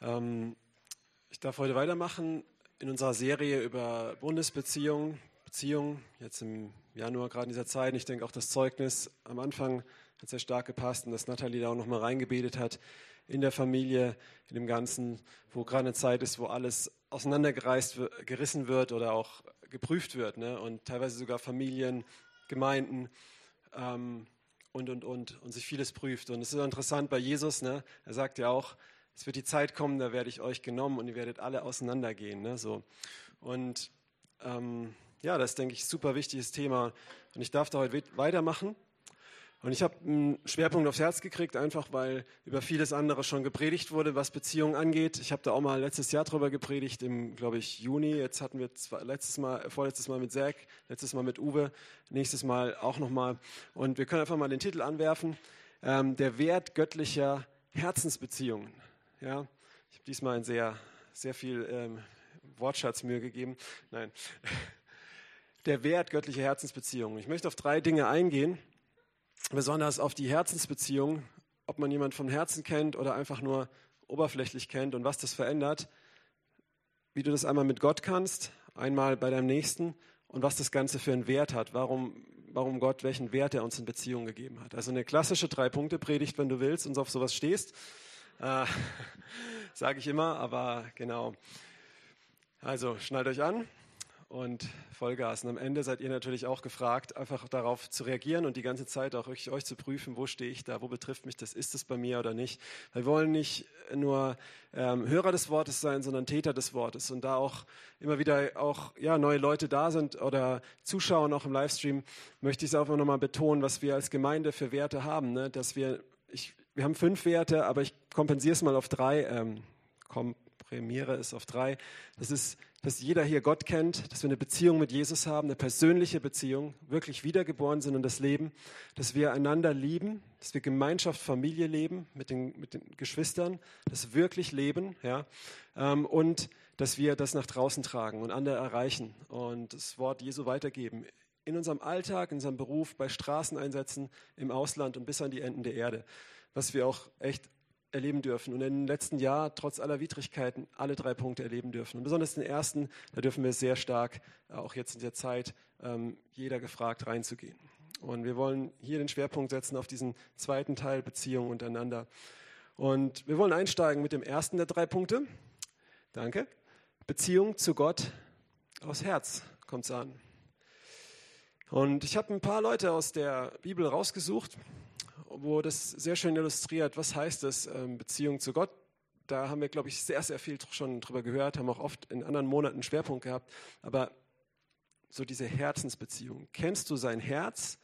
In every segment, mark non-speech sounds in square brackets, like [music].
Ähm, ich darf heute weitermachen in unserer Serie über Bundesbeziehungen, Beziehungen, jetzt im Januar gerade in dieser Zeit. Ich denke auch das Zeugnis am Anfang hat sehr stark gepasst und dass Nathalie da auch nochmal reingebetet hat in der Familie, in dem Ganzen, wo gerade eine Zeit ist, wo alles auseinandergereißt, gerissen wird oder auch geprüft wird ne? und teilweise sogar Familien, Gemeinden. Ähm, und, und, und, und sich vieles prüft. Und es ist interessant bei Jesus, ne? er sagt ja auch, es wird die Zeit kommen, da werde ich euch genommen und ihr werdet alle auseinandergehen. Ne? So. Und ähm, ja, das ist, denke ich, super wichtiges Thema. Und ich darf da heute weitermachen. Und ich habe einen Schwerpunkt aufs Herz gekriegt, einfach weil über vieles andere schon gepredigt wurde, was Beziehungen angeht. Ich habe da auch mal letztes Jahr drüber gepredigt, im, glaube ich, Juni. Jetzt hatten wir zwar letztes Mal, vorletztes Mal mit Zack, letztes Mal mit Uwe, nächstes Mal auch nochmal. Und wir können einfach mal den Titel anwerfen. Ähm, der Wert göttlicher Herzensbeziehungen. Ja, ich habe diesmal ein sehr, sehr viel ähm, Wortschatzmühe gegeben. Nein. [laughs] Der Wert göttlicher Herzensbeziehungen. Ich möchte auf drei Dinge eingehen besonders auf die Herzensbeziehung, ob man jemanden vom Herzen kennt oder einfach nur oberflächlich kennt und was das verändert, wie du das einmal mit Gott kannst, einmal bei deinem Nächsten und was das Ganze für einen Wert hat, warum, warum Gott welchen Wert er uns in Beziehung gegeben hat. Also eine klassische Drei-Punkte-Predigt, wenn du willst und auf sowas stehst, äh, [laughs] sage ich immer, aber genau. Also schnallt euch an, und Vollgas. Und am Ende seid ihr natürlich auch gefragt, einfach darauf zu reagieren und die ganze Zeit auch euch, euch zu prüfen, wo stehe ich da, wo betrifft mich das, ist es bei mir oder nicht. Wir wollen nicht nur ähm, Hörer des Wortes sein, sondern Täter des Wortes. Und da auch immer wieder auch ja, neue Leute da sind oder Zuschauer noch im Livestream, möchte ich es auch nochmal betonen, was wir als Gemeinde für Werte haben. Ne? Dass wir, ich, wir haben fünf Werte, aber ich kompensiere es mal auf drei. Ähm, komprimiere es auf drei. Das ist dass jeder hier Gott kennt, dass wir eine Beziehung mit Jesus haben, eine persönliche Beziehung, wirklich wiedergeboren sind in das Leben, dass wir einander lieben, dass wir Gemeinschaft, Familie leben mit den, mit den Geschwistern, das wirklich leben, ja, ähm, und dass wir das nach draußen tragen und andere erreichen und das Wort Jesu weitergeben. In unserem Alltag, in unserem Beruf, bei Straßeneinsätzen, im Ausland und bis an die Enden der Erde. Was wir auch echt erleben dürfen und im letzten Jahr trotz aller Widrigkeiten alle drei Punkte erleben dürfen. Und besonders den ersten, da dürfen wir sehr stark, äh, auch jetzt in der Zeit, ähm, jeder gefragt reinzugehen. Und wir wollen hier den Schwerpunkt setzen auf diesen zweiten Teil Beziehung untereinander. Und wir wollen einsteigen mit dem ersten der drei Punkte. Danke. Beziehung zu Gott aus Herz kommt es an. Und ich habe ein paar Leute aus der Bibel rausgesucht, wo das sehr schön illustriert, was heißt es, ähm, Beziehung zu Gott. Da haben wir, glaube ich, sehr, sehr viel schon drüber gehört, haben auch oft in anderen Monaten Schwerpunkt gehabt. Aber so diese Herzensbeziehung. Kennst du sein Herz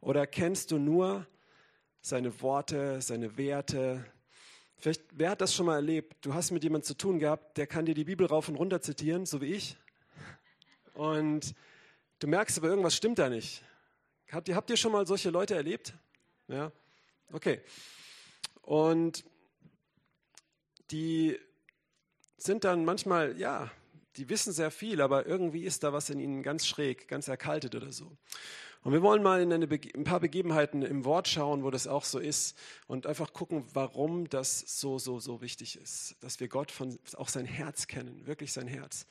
oder kennst du nur seine Worte, seine Werte? Vielleicht, wer hat das schon mal erlebt? Du hast mit jemandem zu tun gehabt, der kann dir die Bibel rauf und runter zitieren, so wie ich. Und du merkst aber, irgendwas stimmt da nicht. Habt ihr, habt ihr schon mal solche Leute erlebt? Ja? Okay. Und die sind dann manchmal, ja, die wissen sehr viel, aber irgendwie ist da was in ihnen ganz schräg, ganz erkaltet oder so. Und wir wollen mal in eine, ein paar Begebenheiten im Wort schauen, wo das auch so ist und einfach gucken, warum das so, so, so wichtig ist, dass wir Gott von, auch sein Herz kennen, wirklich sein Herz.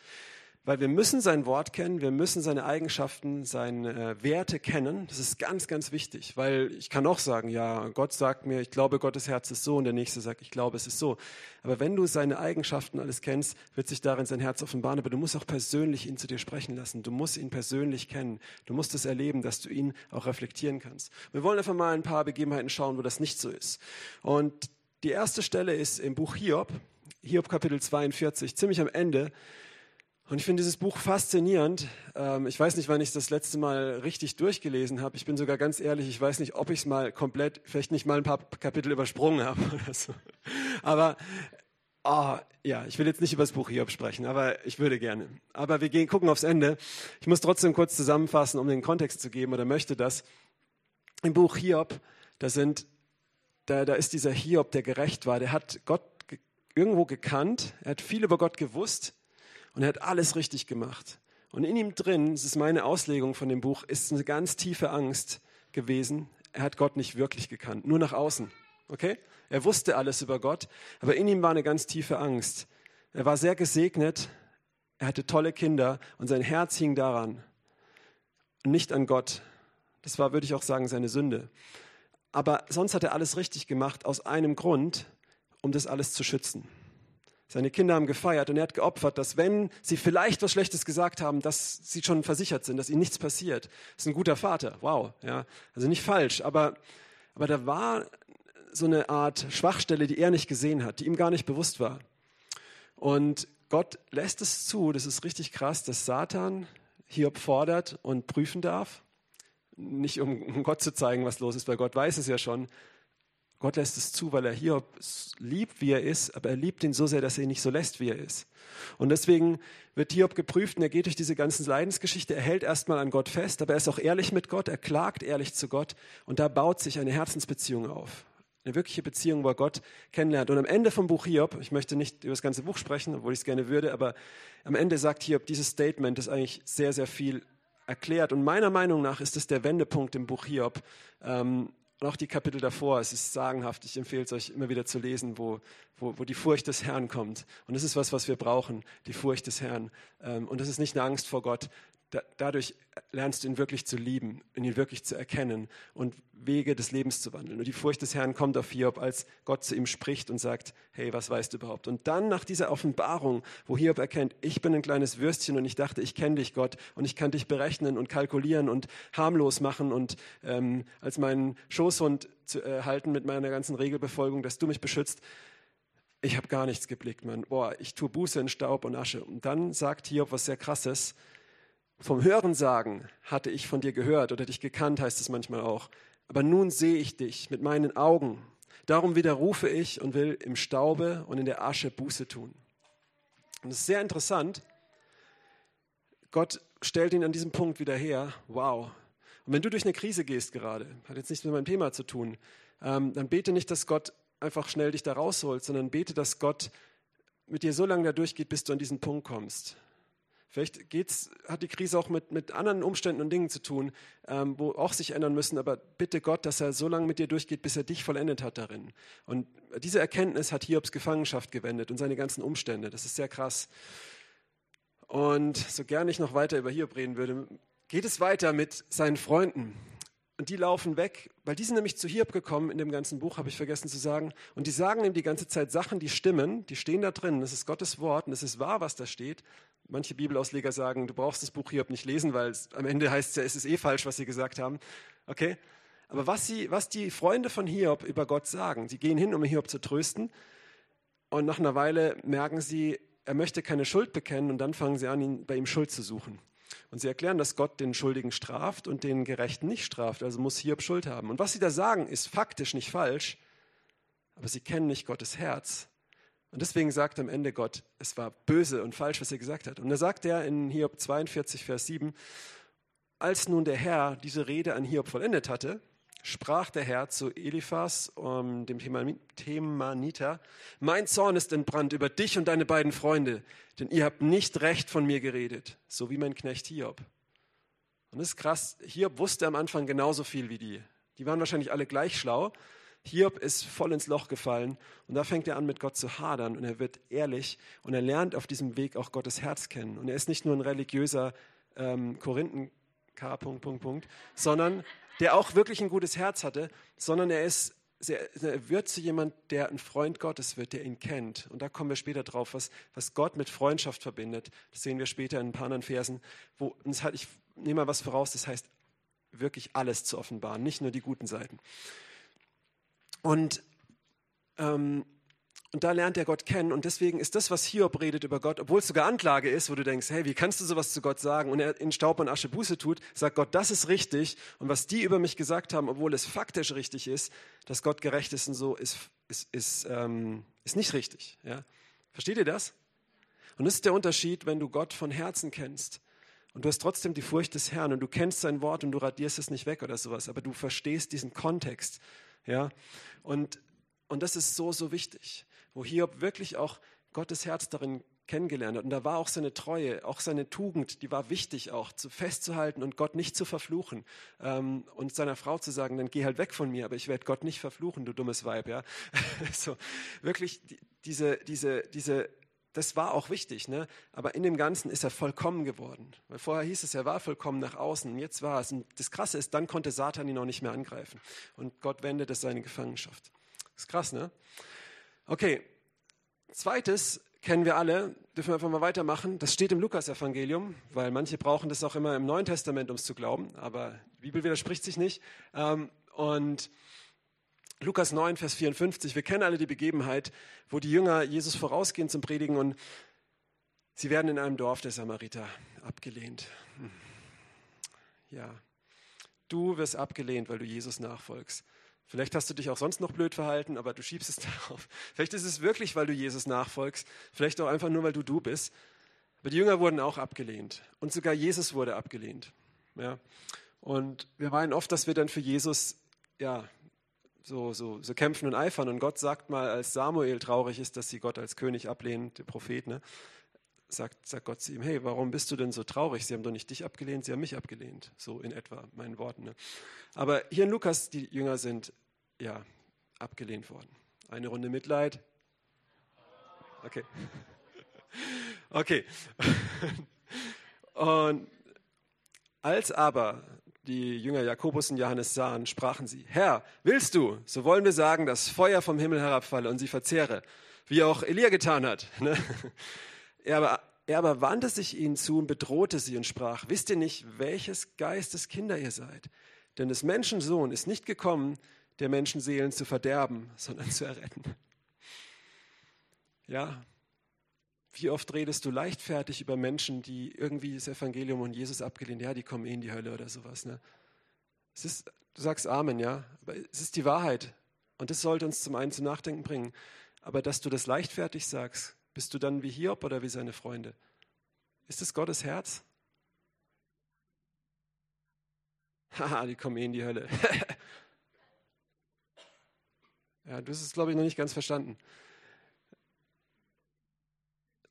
Weil wir müssen sein Wort kennen, wir müssen seine Eigenschaften, seine äh, Werte kennen. Das ist ganz, ganz wichtig, weil ich kann auch sagen, ja, Gott sagt mir, ich glaube, Gottes Herz ist so und der Nächste sagt, ich glaube, es ist so. Aber wenn du seine Eigenschaften alles kennst, wird sich darin sein Herz offenbaren. Aber du musst auch persönlich ihn zu dir sprechen lassen. Du musst ihn persönlich kennen. Du musst es erleben, dass du ihn auch reflektieren kannst. Wir wollen einfach mal ein paar Begebenheiten schauen, wo das nicht so ist. Und die erste Stelle ist im Buch Hiob, Hiob Kapitel 42, ziemlich am Ende. Und ich finde dieses Buch faszinierend. Ähm, ich weiß nicht, wann ich das letzte Mal richtig durchgelesen habe. Ich bin sogar ganz ehrlich, ich weiß nicht, ob ich es mal komplett, vielleicht nicht mal ein paar Kapitel übersprungen habe [laughs] oder so. Aber oh, ja, ich will jetzt nicht über das Buch Hiob sprechen, aber ich würde gerne. Aber wir gehen, gucken aufs Ende. Ich muss trotzdem kurz zusammenfassen, um den Kontext zu geben oder möchte das. Im Buch Hiob, da sind, da, da ist dieser Hiob, der gerecht war. Der hat Gott irgendwo gekannt. Er hat viel über Gott gewusst und er hat alles richtig gemacht. Und in ihm drin, das ist meine Auslegung von dem Buch, ist eine ganz tiefe Angst gewesen. Er hat Gott nicht wirklich gekannt, nur nach außen. Okay? Er wusste alles über Gott, aber in ihm war eine ganz tiefe Angst. Er war sehr gesegnet, er hatte tolle Kinder und sein Herz hing daran, nicht an Gott. Das war, würde ich auch sagen, seine Sünde. Aber sonst hat er alles richtig gemacht, aus einem Grund, um das alles zu schützen. Seine Kinder haben gefeiert und er hat geopfert, dass wenn sie vielleicht was Schlechtes gesagt haben, dass sie schon versichert sind, dass ihnen nichts passiert. Das ist ein guter Vater, wow. Ja. Also nicht falsch, aber, aber da war so eine Art Schwachstelle, die er nicht gesehen hat, die ihm gar nicht bewusst war. Und Gott lässt es zu, das ist richtig krass, dass Satan Hiob fordert und prüfen darf. Nicht um Gott zu zeigen, was los ist, weil Gott weiß es ja schon, Gott lässt es zu, weil er Hiob liebt, wie er ist, aber er liebt ihn so sehr, dass er ihn nicht so lässt, wie er ist. Und deswegen wird Hiob geprüft und er geht durch diese ganze Leidensgeschichte. Er hält erstmal an Gott fest, aber er ist auch ehrlich mit Gott, er klagt ehrlich zu Gott und da baut sich eine Herzensbeziehung auf. Eine wirkliche Beziehung, wo er Gott kennenlernt. Und am Ende vom Buch Hiob, ich möchte nicht über das ganze Buch sprechen, obwohl ich es gerne würde, aber am Ende sagt Hiob dieses Statement, das eigentlich sehr, sehr viel erklärt. Und meiner Meinung nach ist es der Wendepunkt im Buch Hiob. Ähm, und auch die Kapitel davor, es ist sagenhaft. Ich empfehle es euch immer wieder zu lesen, wo, wo, wo die Furcht des Herrn kommt. Und das ist was, was wir brauchen, die Furcht des Herrn. Ähm, und das ist nicht eine Angst vor Gott, da, dadurch lernst du ihn wirklich zu lieben, ihn wirklich zu erkennen und Wege des Lebens zu wandeln. Und die Furcht des Herrn kommt auf Hiob, als Gott zu ihm spricht und sagt, hey, was weißt du überhaupt? Und dann nach dieser Offenbarung, wo Hiob erkennt, ich bin ein kleines Würstchen und ich dachte, ich kenne dich, Gott, und ich kann dich berechnen und kalkulieren und harmlos machen und ähm, als meinen Schoßhund zu äh, halten mit meiner ganzen Regelbefolgung, dass du mich beschützt. Ich habe gar nichts geblickt, Mann. Boah, ich tue Buße in Staub und Asche. Und dann sagt Hiob was sehr krasses. Vom Hörensagen hatte ich von dir gehört oder dich gekannt, heißt es manchmal auch. Aber nun sehe ich dich mit meinen Augen. Darum widerrufe ich und will im Staube und in der Asche Buße tun. Und es ist sehr interessant. Gott stellt ihn an diesem Punkt wieder her. Wow. Und wenn du durch eine Krise gehst gerade, hat jetzt nichts mit meinem Thema zu tun, ähm, dann bete nicht, dass Gott einfach schnell dich da rausholt, sondern bete, dass Gott mit dir so lange da durchgeht, bis du an diesen Punkt kommst. Vielleicht geht's, hat die Krise auch mit, mit anderen Umständen und Dingen zu tun, ähm, wo auch sich ändern müssen. Aber bitte Gott, dass er so lange mit dir durchgeht, bis er dich vollendet hat darin. Und diese Erkenntnis hat Hiobs Gefangenschaft gewendet und seine ganzen Umstände. Das ist sehr krass. Und so gerne ich noch weiter über Hiob reden würde, geht es weiter mit seinen Freunden. Und die laufen weg, weil die sind nämlich zu Hiob gekommen in dem ganzen Buch, habe ich vergessen zu sagen. Und die sagen ihm die ganze Zeit Sachen, die stimmen, die stehen da drin. Das ist Gottes Wort und es ist wahr, was da steht. Manche Bibelausleger sagen, du brauchst das Buch Hiob nicht lesen, weil es, am Ende heißt es ja, es ist eh falsch, was sie gesagt haben. Okay? Aber was, sie, was die Freunde von Hiob über Gott sagen, sie gehen hin, um Hiob zu trösten. Und nach einer Weile merken sie, er möchte keine Schuld bekennen und dann fangen sie an, ihn, bei ihm Schuld zu suchen. Und sie erklären, dass Gott den Schuldigen straft und den Gerechten nicht straft. Also muss Hiob Schuld haben. Und was sie da sagen, ist faktisch nicht falsch, aber sie kennen nicht Gottes Herz. Und deswegen sagt am Ende Gott, es war böse und falsch, was er gesagt hat. Und da sagt er in Hiob 42, Vers 7, als nun der Herr diese Rede an Hiob vollendet hatte, sprach der Herr zu Eliphas, um, dem Themaniter, mein Zorn ist entbrannt über dich und deine beiden Freunde, denn ihr habt nicht recht von mir geredet, so wie mein Knecht Hiob. Und das ist krass, Hiob wusste am Anfang genauso viel wie die. Die waren wahrscheinlich alle gleich schlau. Hiob ist voll ins Loch gefallen und da fängt er an, mit Gott zu hadern und er wird ehrlich und er lernt auf diesem Weg auch Gottes Herz kennen. Und er ist nicht nur ein religiöser ähm, Korinthen, K. Punkt, Punkt, Punkt, sondern der auch wirklich ein gutes Herz hatte, sondern er ist er wird zu jemand, der ein Freund Gottes wird, der ihn kennt. Und da kommen wir später drauf, was, was Gott mit Freundschaft verbindet. Das sehen wir später in ein paar anderen Versen. Wo, und halt, ich nehme mal was voraus, das heißt, wirklich alles zu offenbaren, nicht nur die guten Seiten. Und ähm, und da lernt er Gott kennen. Und deswegen ist das, was Hiob redet über Gott, obwohl es sogar Anklage ist, wo du denkst, hey, wie kannst du sowas zu Gott sagen? Und er in Staub und Asche Buße tut, sagt Gott, das ist richtig. Und was die über mich gesagt haben, obwohl es faktisch richtig ist, dass Gott gerecht ist und so, ist, ist, ist, ähm, ist nicht richtig. Ja? Versteht ihr das? Und das ist der Unterschied, wenn du Gott von Herzen kennst. Und du hast trotzdem die Furcht des Herrn und du kennst sein Wort und du radierst es nicht weg oder sowas, aber du verstehst diesen Kontext. Ja? Und, und das ist so, so wichtig wo Hiob wirklich auch Gottes Herz darin kennengelernt hat. Und da war auch seine Treue, auch seine Tugend, die war wichtig auch, zu festzuhalten und Gott nicht zu verfluchen. Ähm, und seiner Frau zu sagen, dann geh halt weg von mir, aber ich werde Gott nicht verfluchen, du dummes Weib. Ja? [laughs] so, wirklich die, diese, diese, diese, das war auch wichtig, ne? aber in dem Ganzen ist er vollkommen geworden. Weil vorher hieß es, er war vollkommen nach außen, und jetzt war es. Und das Krasse ist, dann konnte Satan ihn auch nicht mehr angreifen. Und Gott wendet es seine Gefangenschaft. Das ist krass, ne? Okay, zweites, kennen wir alle, dürfen wir einfach mal weitermachen. Das steht im Lukas-Evangelium, weil manche brauchen das auch immer im Neuen Testament, um es zu glauben, aber die Bibel widerspricht sich nicht. Ähm, und Lukas 9, Vers 54, wir kennen alle die Begebenheit, wo die Jünger Jesus vorausgehen zum Predigen und sie werden in einem Dorf der Samariter abgelehnt. Hm. Ja, du wirst abgelehnt, weil du Jesus nachfolgst. Vielleicht hast du dich auch sonst noch blöd verhalten, aber du schiebst es [laughs] darauf. Vielleicht ist es wirklich, weil du Jesus nachfolgst. Vielleicht auch einfach nur, weil du du bist. Aber die Jünger wurden auch abgelehnt. Und sogar Jesus wurde abgelehnt. Ja. Und wir meinen oft, dass wir dann für Jesus ja, so, so, so kämpfen und eifern. Und Gott sagt mal, als Samuel traurig ist, dass sie Gott als König ablehnen, der Prophet, ne, sagt, sagt Gott zu ihm, hey, warum bist du denn so traurig? Sie haben doch nicht dich abgelehnt, sie haben mich abgelehnt. So in etwa, meinen Worten. Ne? Aber hier in Lukas, die Jünger sind ja abgelehnt worden. Eine Runde Mitleid. Okay. [laughs] Okay. Und als aber die Jünger Jakobus und Johannes sahen, sprachen sie, Herr, willst du, so wollen wir sagen, dass Feuer vom Himmel herabfalle und sie verzehre, wie auch Elia getan hat. Ne? Er aber, er aber wandte sich ihnen zu und bedrohte sie und sprach, wisst ihr nicht, welches Geistes Kinder ihr seid? Denn des Menschen Sohn ist nicht gekommen, der Menschenseelen zu verderben, sondern zu erretten. Ja, wie oft redest du leichtfertig über Menschen, die irgendwie das Evangelium und Jesus abgelehnt, ja, die kommen eh in die Hölle oder sowas. Ne? Es ist, du sagst Amen, ja, aber es ist die Wahrheit. Und das sollte uns zum einen zum Nachdenken bringen. Aber dass du das leichtfertig sagst, bist du dann wie Hiob oder wie seine Freunde? Ist es Gottes Herz? [laughs] Haha, die kommen eh in die Hölle. [laughs] ja, du hast es, glaube ich, noch nicht ganz verstanden.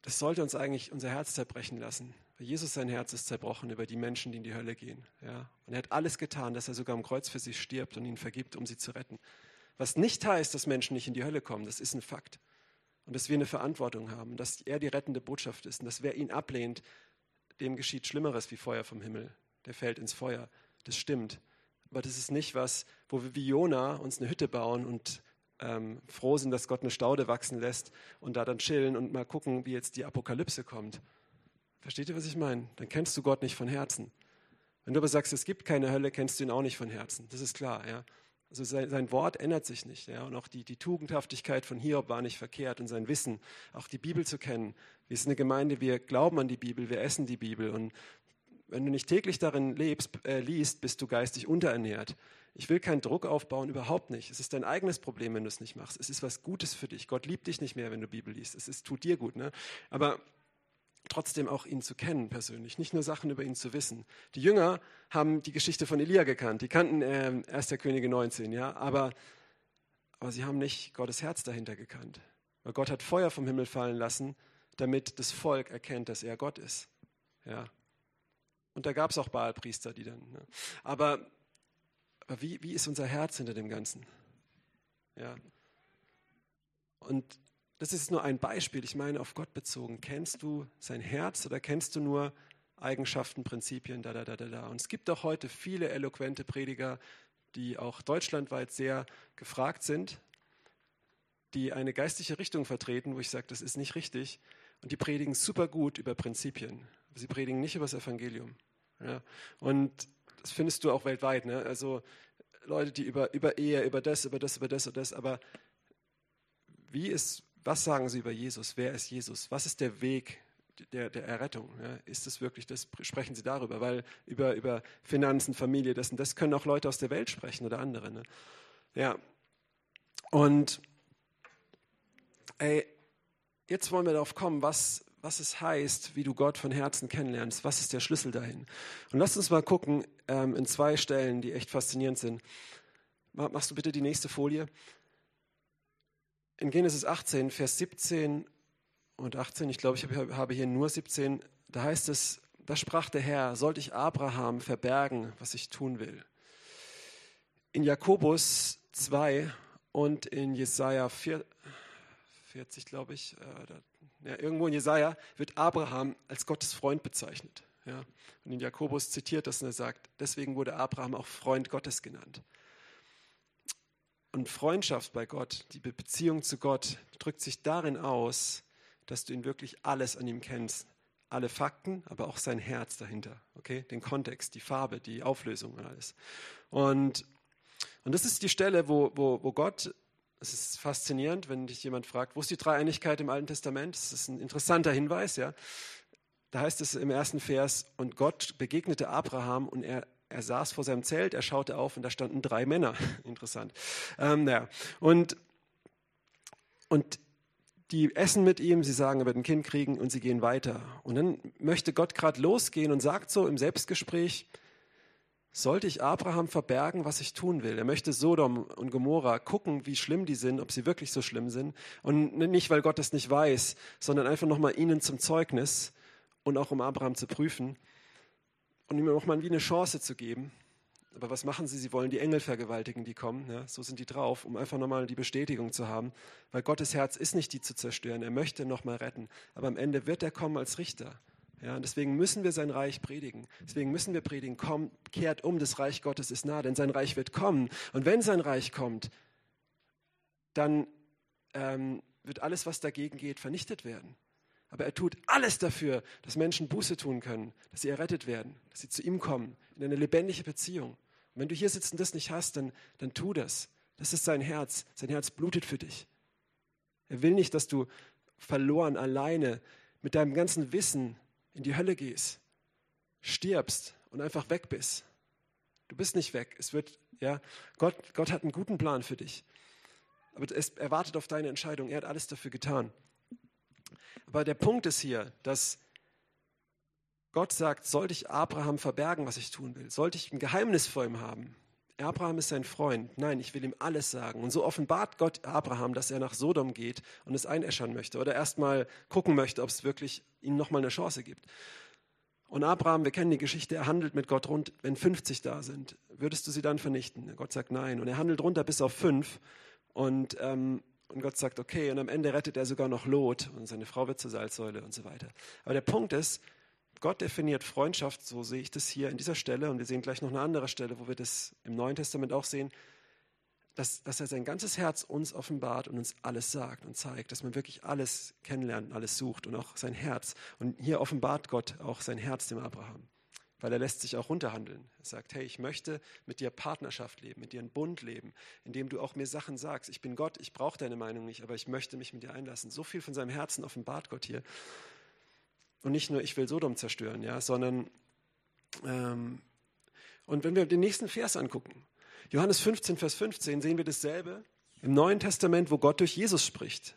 Das sollte uns eigentlich unser Herz zerbrechen lassen. Jesus sein Herz ist zerbrochen über die Menschen, die in die Hölle gehen. Ja? Und er hat alles getan, dass er sogar am Kreuz für sie stirbt und ihnen vergibt, um sie zu retten. Was nicht heißt, dass Menschen nicht in die Hölle kommen, das ist ein Fakt. Und dass wir eine Verantwortung haben, dass er die rettende Botschaft ist und dass wer ihn ablehnt, dem geschieht Schlimmeres wie Feuer vom Himmel. Der fällt ins Feuer. Das stimmt. Aber das ist nicht was, wo wir wie Jona uns eine Hütte bauen und ähm, froh sind, dass Gott eine Staude wachsen lässt und da dann chillen und mal gucken, wie jetzt die Apokalypse kommt. Versteht ihr, was ich meine? Dann kennst du Gott nicht von Herzen. Wenn du aber sagst, es gibt keine Hölle, kennst du ihn auch nicht von Herzen. Das ist klar. Ja? Also sein, Wort ändert sich nicht. Ja? Und auch die, die Tugendhaftigkeit von Hiob war nicht verkehrt und sein Wissen, auch die Bibel zu kennen. Wir sind eine Gemeinde, wir glauben an die Bibel, wir essen die Bibel. Und wenn du nicht täglich darin lebst, äh, liest, bist du geistig unterernährt. Ich will keinen Druck aufbauen, überhaupt nicht. Es ist dein eigenes Problem, wenn du es nicht machst. Es ist was Gutes für dich. Gott liebt dich nicht mehr, wenn du Bibel liest. Es ist, tut dir gut. Ne? Aber trotzdem auch ihn zu kennen persönlich, nicht nur Sachen über ihn zu wissen. Die Jünger haben die Geschichte von Elia gekannt, die kannten äh, 1. Könige 19, ja, aber, aber sie haben nicht Gottes Herz dahinter gekannt. Weil Gott hat Feuer vom Himmel fallen lassen, damit das Volk erkennt, dass er Gott ist. Ja. Und da gab es auch Baalpriester, die dann. Ne? Aber, aber wie, wie ist unser Herz hinter dem Ganzen? Ja. Und das ist nur ein Beispiel, ich meine auf Gott bezogen. Kennst du sein Herz oder kennst du nur Eigenschaften, Prinzipien, da, da, da, da, da? Und es gibt auch heute viele eloquente Prediger, die auch deutschlandweit sehr gefragt sind, die eine geistliche Richtung vertreten, wo ich sage, das ist nicht richtig. Und die predigen super gut über Prinzipien. Sie predigen nicht über das Evangelium. Ja? Und das findest du auch weltweit. Ne? Also Leute, die über, über Ehe, über das, über das, über das, über das, aber wie ist was sagen sie über Jesus? Wer ist Jesus? Was ist der Weg der, der Errettung? Ja, ist es wirklich das? Sprechen sie darüber? Weil über, über Finanzen, Familie, das, das können auch Leute aus der Welt sprechen oder andere. Ne? Ja. Und ey, jetzt wollen wir darauf kommen, was, was es heißt, wie du Gott von Herzen kennenlernst. Was ist der Schlüssel dahin? Und lass uns mal gucken ähm, in zwei Stellen, die echt faszinierend sind. Machst du bitte die nächste Folie? In Genesis 18, Vers 17 und 18, ich glaube, ich habe hier nur 17, da heißt es, da sprach der Herr, sollte ich Abraham verbergen, was ich tun will. In Jakobus 2 und in Jesaja 4, 40, glaube ich, äh, ja, irgendwo in Jesaja wird Abraham als Gottes Freund bezeichnet. Ja. Und in Jakobus zitiert das und er sagt, deswegen wurde Abraham auch Freund Gottes genannt. Und Freundschaft bei Gott, die Beziehung zu Gott, drückt sich darin aus, dass du ihn wirklich alles an ihm kennst. Alle Fakten, aber auch sein Herz dahinter. Okay? Den Kontext, die Farbe, die Auflösung und alles. Und, und das ist die Stelle, wo, wo, wo Gott, es ist faszinierend, wenn dich jemand fragt, wo ist die Dreieinigkeit im Alten Testament? Das ist ein interessanter Hinweis, ja. Da heißt es im ersten Vers, und Gott begegnete Abraham und er, er saß vor seinem Zelt, er schaute auf und da standen drei Männer. [laughs] Interessant. Ähm, ja. Und, und die essen mit ihm, sie sagen, er wird ein Kind kriegen und sie gehen weiter. Und dann möchte Gott gerade losgehen und sagt so im Selbstgespräch, sollte ich Abraham verbergen, was ich tun will? Er möchte Sodom und Gomorra gucken, wie schlimm die sind, ob sie wirklich so schlimm sind. Und nicht, weil Gott das nicht weiß, sondern einfach nochmal ihnen zum Zeugnis und auch um Abraham zu prüfen und ihm nochmal wie eine Chance zu geben. Aber was machen sie? Sie wollen die Engel vergewaltigen, die kommen. Ja, so sind die drauf, um einfach nochmal die Bestätigung zu haben. Weil Gottes Herz ist nicht die zu zerstören. Er möchte nochmal retten. Aber am Ende wird er kommen als Richter. Ja, und deswegen müssen wir sein Reich predigen. Deswegen müssen wir predigen, komm, kehrt um, das Reich Gottes ist nah, denn sein Reich wird kommen. Und wenn sein Reich kommt, dann ähm, wird alles, was dagegen geht, vernichtet werden. Aber er tut alles dafür, dass Menschen Buße tun können, dass sie errettet werden, dass sie zu ihm kommen, in eine lebendige Beziehung. Und wenn du hier sitzt und das nicht hast, dann, dann tu das. Das ist sein Herz. Sein Herz blutet für dich. Er will nicht, dass du verloren, alleine, mit deinem ganzen Wissen in die Hölle gehst, stirbst und einfach weg bist. Du bist nicht weg. Es wird, ja, Gott, Gott hat einen guten Plan für dich. Aber es, er wartet auf deine Entscheidung. Er hat alles dafür getan. Aber der Punkt ist hier, dass Gott sagt, sollte ich Abraham verbergen, was ich tun will? Sollte ich ein Geheimnis vor ihm haben? Abraham ist sein Freund. Nein, ich will ihm alles sagen. Und so offenbart Gott Abraham, dass er nach Sodom geht und es einäschern möchte oder erstmal gucken möchte, ob es wirklich ihm nochmal eine Chance gibt. Und Abraham, wir kennen die Geschichte, er handelt mit Gott rund, wenn 50 da sind, würdest du sie dann vernichten? Gott sagt nein. Und er handelt runter bis auf fünf. Und, ähm, und Gott sagt okay. Und am Ende rettet er sogar noch Lot und seine Frau wird zur Salzsäule und so weiter. Aber der Punkt ist, Gott definiert Freundschaft, so sehe ich das hier in dieser Stelle, und wir sehen gleich noch eine andere Stelle, wo wir das im Neuen Testament auch sehen, dass, dass er sein ganzes Herz uns offenbart und uns alles sagt und zeigt, dass man wirklich alles kennenlernt, alles sucht und auch sein Herz. Und hier offenbart Gott auch sein Herz dem Abraham, weil er lässt sich auch runterhandeln. Er sagt, hey, ich möchte mit dir Partnerschaft leben, mit dir einen Bund leben, indem du auch mir Sachen sagst. Ich bin Gott, ich brauche deine Meinung nicht, aber ich möchte mich mit dir einlassen. So viel von seinem Herzen offenbart Gott hier. Und nicht nur, ich will Sodom zerstören, ja, sondern, ähm, und wenn wir den nächsten Vers angucken, Johannes 15, Vers 15, sehen wir dasselbe im Neuen Testament, wo Gott durch Jesus spricht.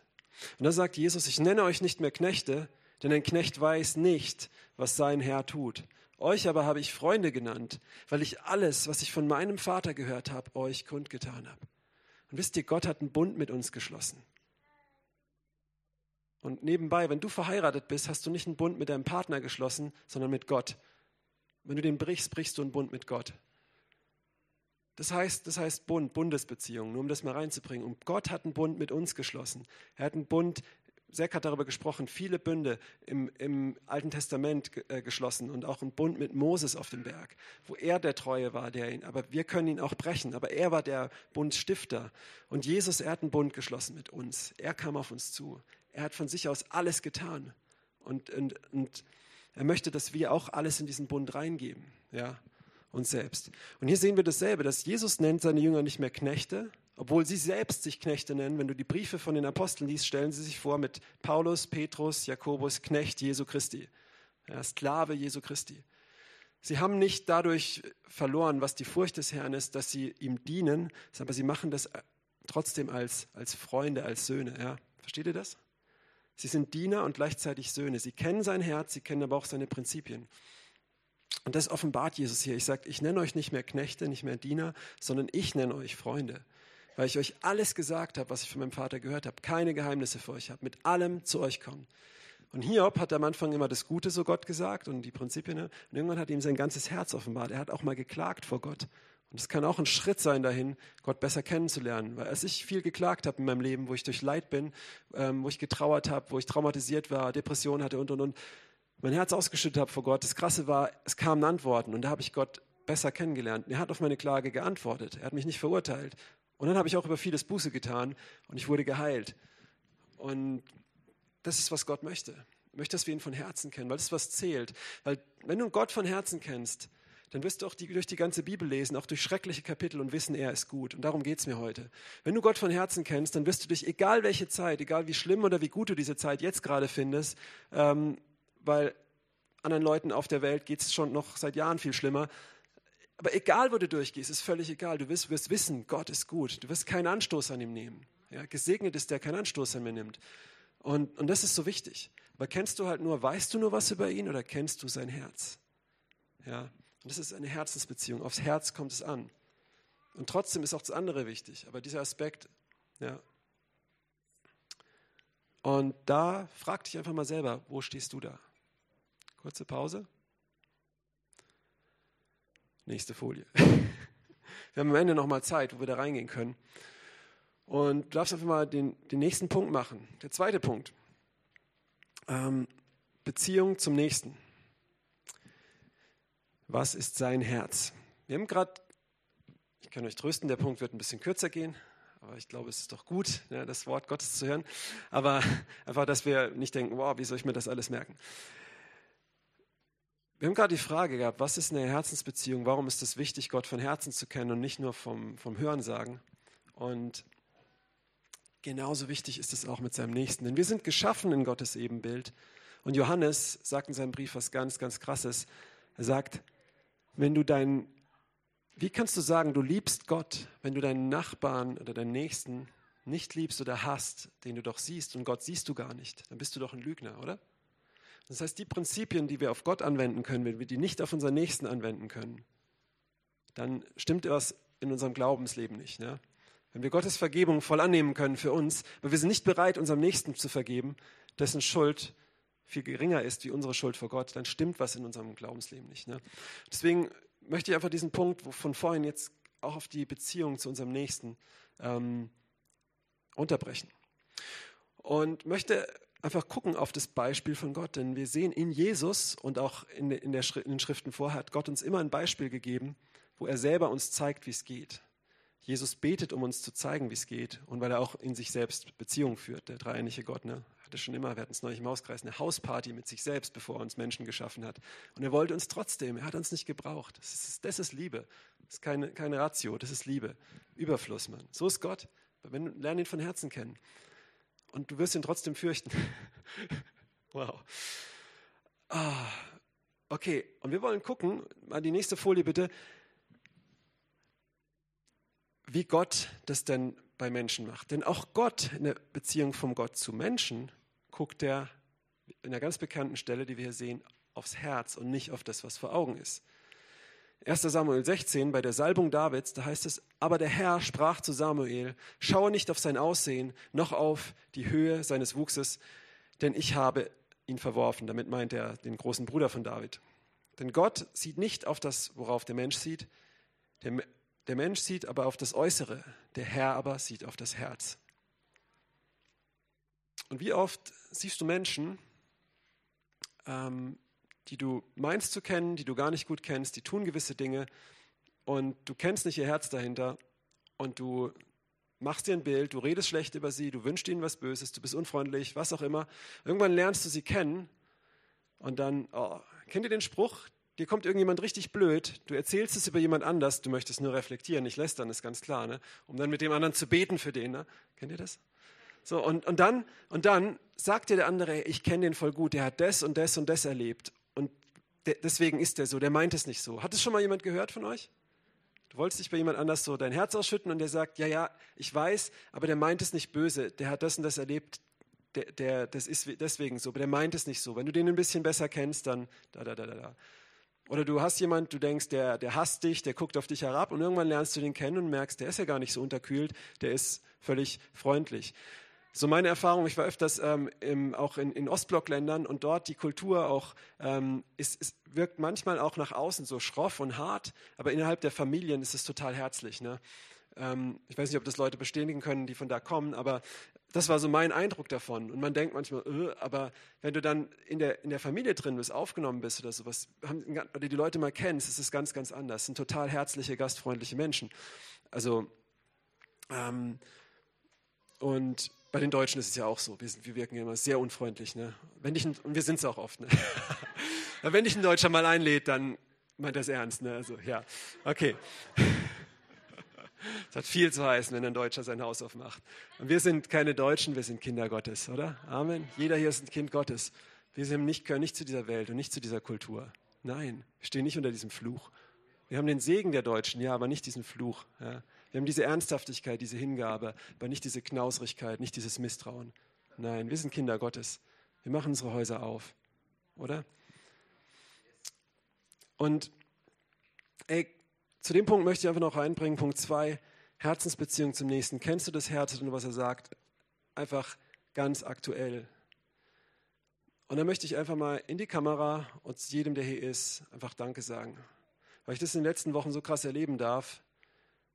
Und da sagt Jesus, ich nenne euch nicht mehr Knechte, denn ein Knecht weiß nicht, was sein Herr tut. Euch aber habe ich Freunde genannt, weil ich alles, was ich von meinem Vater gehört habe, euch kundgetan habe. Und wisst ihr, Gott hat einen Bund mit uns geschlossen. Und nebenbei, wenn du verheiratet bist, hast du nicht einen Bund mit deinem Partner geschlossen, sondern mit Gott. Wenn du den brichst, brichst du einen Bund mit Gott. Das heißt, das heißt Bund, Bundesbeziehung, nur um das mal reinzubringen. Und Gott hat einen Bund mit uns geschlossen. Er hat einen Bund, Zack hat darüber gesprochen, viele Bünde im, im Alten Testament äh, geschlossen und auch einen Bund mit Moses auf dem Berg, wo er der Treue war, der ihn, aber wir können ihn auch brechen, aber er war der Bundstifter. Und Jesus, er hat einen Bund geschlossen mit uns. Er kam auf uns zu. Er hat von sich aus alles getan. Und, und, und er möchte, dass wir auch alles in diesen Bund reingeben, ja, uns selbst. Und hier sehen wir dasselbe, dass Jesus nennt seine Jünger nicht mehr Knechte, obwohl sie selbst sich Knechte nennen. Wenn du die Briefe von den Aposteln liest, stellen sie sich vor mit Paulus, Petrus, Jakobus, Knecht Jesu Christi, ja, Sklave Jesu Christi. Sie haben nicht dadurch verloren, was die Furcht des Herrn ist, dass sie ihm dienen, aber sie machen das trotzdem als, als Freunde, als Söhne. Ja. Versteht ihr das? Sie sind Diener und gleichzeitig Söhne. Sie kennen sein Herz, sie kennen aber auch seine Prinzipien. Und das offenbart Jesus hier. Ich sage, ich nenne euch nicht mehr Knechte, nicht mehr Diener, sondern ich nenne euch Freunde. Weil ich euch alles gesagt habe, was ich von meinem Vater gehört habe, keine Geheimnisse für euch habe, mit allem zu euch kommen. Und Hiob hat am Anfang immer das Gute so Gott gesagt und die Prinzipien. Und irgendwann hat ihm sein ganzes Herz offenbart. Er hat auch mal geklagt vor Gott. Und es kann auch ein Schritt sein dahin, Gott besser kennenzulernen. Weil als ich viel geklagt habe in meinem Leben, wo ich durch Leid bin, ähm, wo ich getrauert habe, wo ich traumatisiert war, Depressionen hatte und, und, und, mein Herz ausgeschüttet habe vor Gott. Das Krasse war, es kamen Antworten und da habe ich Gott besser kennengelernt. Er hat auf meine Klage geantwortet. Er hat mich nicht verurteilt. Und dann habe ich auch über vieles Buße getan und ich wurde geheilt. Und das ist, was Gott möchte. Er möchte, dass wir ihn von Herzen kennen, weil das ist, was zählt. Weil wenn du Gott von Herzen kennst, dann wirst du auch die, durch die ganze Bibel lesen, auch durch schreckliche Kapitel und wissen, er ist gut. Und darum geht es mir heute. Wenn du Gott von Herzen kennst, dann wirst du dich, egal welche Zeit, egal wie schlimm oder wie gut du diese Zeit jetzt gerade findest, ähm, weil anderen Leuten auf der Welt geht es schon noch seit Jahren viel schlimmer. Aber egal, wo du durchgehst, ist völlig egal. Du wirst, wirst wissen, Gott ist gut. Du wirst keinen Anstoß an ihm nehmen. Ja, gesegnet ist der, keinen Anstoß an mir nimmt. Und, und das ist so wichtig. Aber kennst du halt nur, weißt du nur was über ihn oder kennst du sein Herz? Ja, und das ist eine Herzensbeziehung. Aufs Herz kommt es an. Und trotzdem ist auch das andere wichtig. Aber dieser Aspekt, ja. Und da frag dich einfach mal selber, wo stehst du da? Kurze Pause. Nächste Folie. Wir haben am Ende nochmal Zeit, wo wir da reingehen können. Und du darfst einfach mal den, den nächsten Punkt machen. Der zweite Punkt. Ähm, Beziehung zum Nächsten. Was ist sein Herz? Wir haben gerade, ich kann euch trösten, der Punkt wird ein bisschen kürzer gehen, aber ich glaube, es ist doch gut, ja, das Wort Gottes zu hören. Aber [laughs] einfach, dass wir nicht denken, wow, wie soll ich mir das alles merken? Wir haben gerade die Frage gehabt, was ist eine Herzensbeziehung? Warum ist es wichtig, Gott von Herzen zu kennen und nicht nur vom, vom Hörensagen? Und Genauso wichtig ist es auch mit seinem Nächsten. Denn wir sind geschaffen in Gottes Ebenbild. Und Johannes sagt in seinem Brief was ganz, ganz Krasses. Er sagt, wenn du deinen, wie kannst du sagen, du liebst Gott, wenn du deinen Nachbarn oder deinen Nächsten nicht liebst oder hast, den du doch siehst und Gott siehst du gar nicht, dann bist du doch ein Lügner, oder? Das heißt, die Prinzipien, die wir auf Gott anwenden können, wenn wir die nicht auf unseren Nächsten anwenden können, dann stimmt was in unserem Glaubensleben nicht. Ne? Wenn wir Gottes Vergebung voll annehmen können für uns, aber wir sind nicht bereit, unserem Nächsten zu vergeben, dessen Schuld viel geringer ist wie unsere Schuld vor Gott, dann stimmt was in unserem Glaubensleben nicht. Ne? Deswegen möchte ich einfach diesen Punkt von vorhin jetzt auch auf die Beziehung zu unserem Nächsten ähm, unterbrechen. Und möchte einfach gucken auf das Beispiel von Gott, denn wir sehen in Jesus und auch in, in, der, in den Schriften vorher hat Gott uns immer ein Beispiel gegeben, wo er selber uns zeigt, wie es geht. Jesus betet, um uns zu zeigen, wie es geht und weil er auch in sich selbst Beziehung führt, der dreieinige Gott. Ne? Hatte schon immer, wir hatten es neulich im Hauskreis, eine Hausparty mit sich selbst, bevor er uns Menschen geschaffen hat. Und er wollte uns trotzdem, er hat uns nicht gebraucht. Das ist, das ist Liebe. Das ist keine, keine Ratio, das ist Liebe. Überfluss, Mann. So ist Gott. Lern ihn von Herzen kennen. Und du wirst ihn trotzdem fürchten. [laughs] wow. Ah, okay, und wir wollen gucken, mal die nächste Folie bitte wie Gott das denn bei Menschen macht. Denn auch Gott, in der Beziehung vom Gott zu Menschen, guckt er in einer ganz bekannten Stelle, die wir hier sehen, aufs Herz und nicht auf das, was vor Augen ist. 1 Samuel 16, bei der Salbung Davids, da heißt es, aber der Herr sprach zu Samuel, schaue nicht auf sein Aussehen, noch auf die Höhe seines Wuchses, denn ich habe ihn verworfen. Damit meint er den großen Bruder von David. Denn Gott sieht nicht auf das, worauf der Mensch sieht. Der der Mensch sieht aber auf das Äußere, der Herr aber sieht auf das Herz. Und wie oft siehst du Menschen, ähm, die du meinst zu kennen, die du gar nicht gut kennst, die tun gewisse Dinge und du kennst nicht ihr Herz dahinter und du machst dir ein Bild, du redest schlecht über sie, du wünschst ihnen was Böses, du bist unfreundlich, was auch immer. Irgendwann lernst du sie kennen und dann, oh, kennt ihr den Spruch, dir kommt irgendjemand richtig blöd, du erzählst es über jemand anders, du möchtest nur reflektieren, nicht lästern, ist ganz klar, ne? um dann mit dem anderen zu beten für den. Ne? Kennt ihr das? So, und, und, dann, und dann sagt dir der andere, ich kenne den voll gut, der hat das und das und das erlebt. Deswegen ist der so, der meint es nicht so. Hat es schon mal jemand gehört von euch? Du wolltest dich bei jemand anders so dein Herz ausschütten und der sagt, ja, ja, ich weiß, aber der meint es nicht böse, der hat das und das erlebt, der, der, das ist deswegen so, aber der meint es nicht so. Wenn du den ein bisschen besser kennst, dann da, da, da, da, da. Oder du hast jemand, du denkst, der, der hasst dich, der guckt auf dich herab und irgendwann lernst du den kennen und merkst, der ist ja gar nicht so unterkühlt, der ist völlig freundlich. So meine Erfahrung, ich war öfters ähm, im, auch in, in Ostblockländern und dort die Kultur auch ähm, ist, ist, wirkt manchmal auch nach außen so schroff und hart, aber innerhalb der Familien ist es total herzlich. Ne? Ähm, ich weiß nicht, ob das Leute bestätigen können, die von da kommen, aber das war so mein Eindruck davon. Und man denkt manchmal, äh, aber wenn du dann in der, in der Familie drin bist, aufgenommen bist oder sowas, haben, oder die Leute mal kennst, ist es ganz, ganz anders. Es sind total herzliche, gastfreundliche Menschen. Also, ähm, und bei den Deutschen ist es ja auch so. Wir, sind, wir wirken immer sehr unfreundlich. Ne? Wenn dich, und wir sind es auch oft. Ne? [laughs] wenn dich ein Deutscher mal einlädt, dann meint es ernst. Ne? Also, ja, okay. [laughs] Es hat viel zu heißen, wenn ein Deutscher sein Haus aufmacht. Und wir sind keine Deutschen, wir sind Kinder Gottes, oder? Amen. Jeder hier ist ein Kind Gottes. Wir sind nicht, gehören nicht zu dieser Welt und nicht zu dieser Kultur. Nein, wir stehen nicht unter diesem Fluch. Wir haben den Segen der Deutschen, ja, aber nicht diesen Fluch. Ja. Wir haben diese Ernsthaftigkeit, diese Hingabe, aber nicht diese Knausrigkeit, nicht dieses Misstrauen. Nein, wir sind Kinder Gottes. Wir machen unsere Häuser auf, oder? Und ey, zu dem Punkt möchte ich einfach noch reinbringen, Punkt 2, Herzensbeziehung zum Nächsten. Kennst du das Herz und was er sagt? Einfach ganz aktuell. Und dann möchte ich einfach mal in die Kamera und jedem, der hier ist, einfach Danke sagen. Weil ich das in den letzten Wochen so krass erleben darf,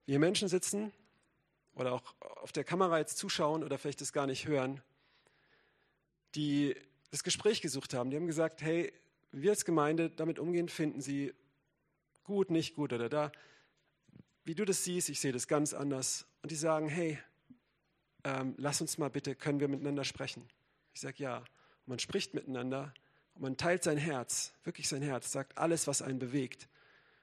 wie hier Menschen sitzen oder auch auf der Kamera jetzt zuschauen oder vielleicht das gar nicht hören, die das Gespräch gesucht haben. Die haben gesagt, hey, wir als Gemeinde damit umgehen, finden sie gut, nicht gut oder da. Wie du das siehst, ich sehe das ganz anders. Und die sagen, hey, ähm, lass uns mal bitte, können wir miteinander sprechen? Ich sage ja. Und man spricht miteinander und man teilt sein Herz, wirklich sein Herz, sagt alles, was einen bewegt.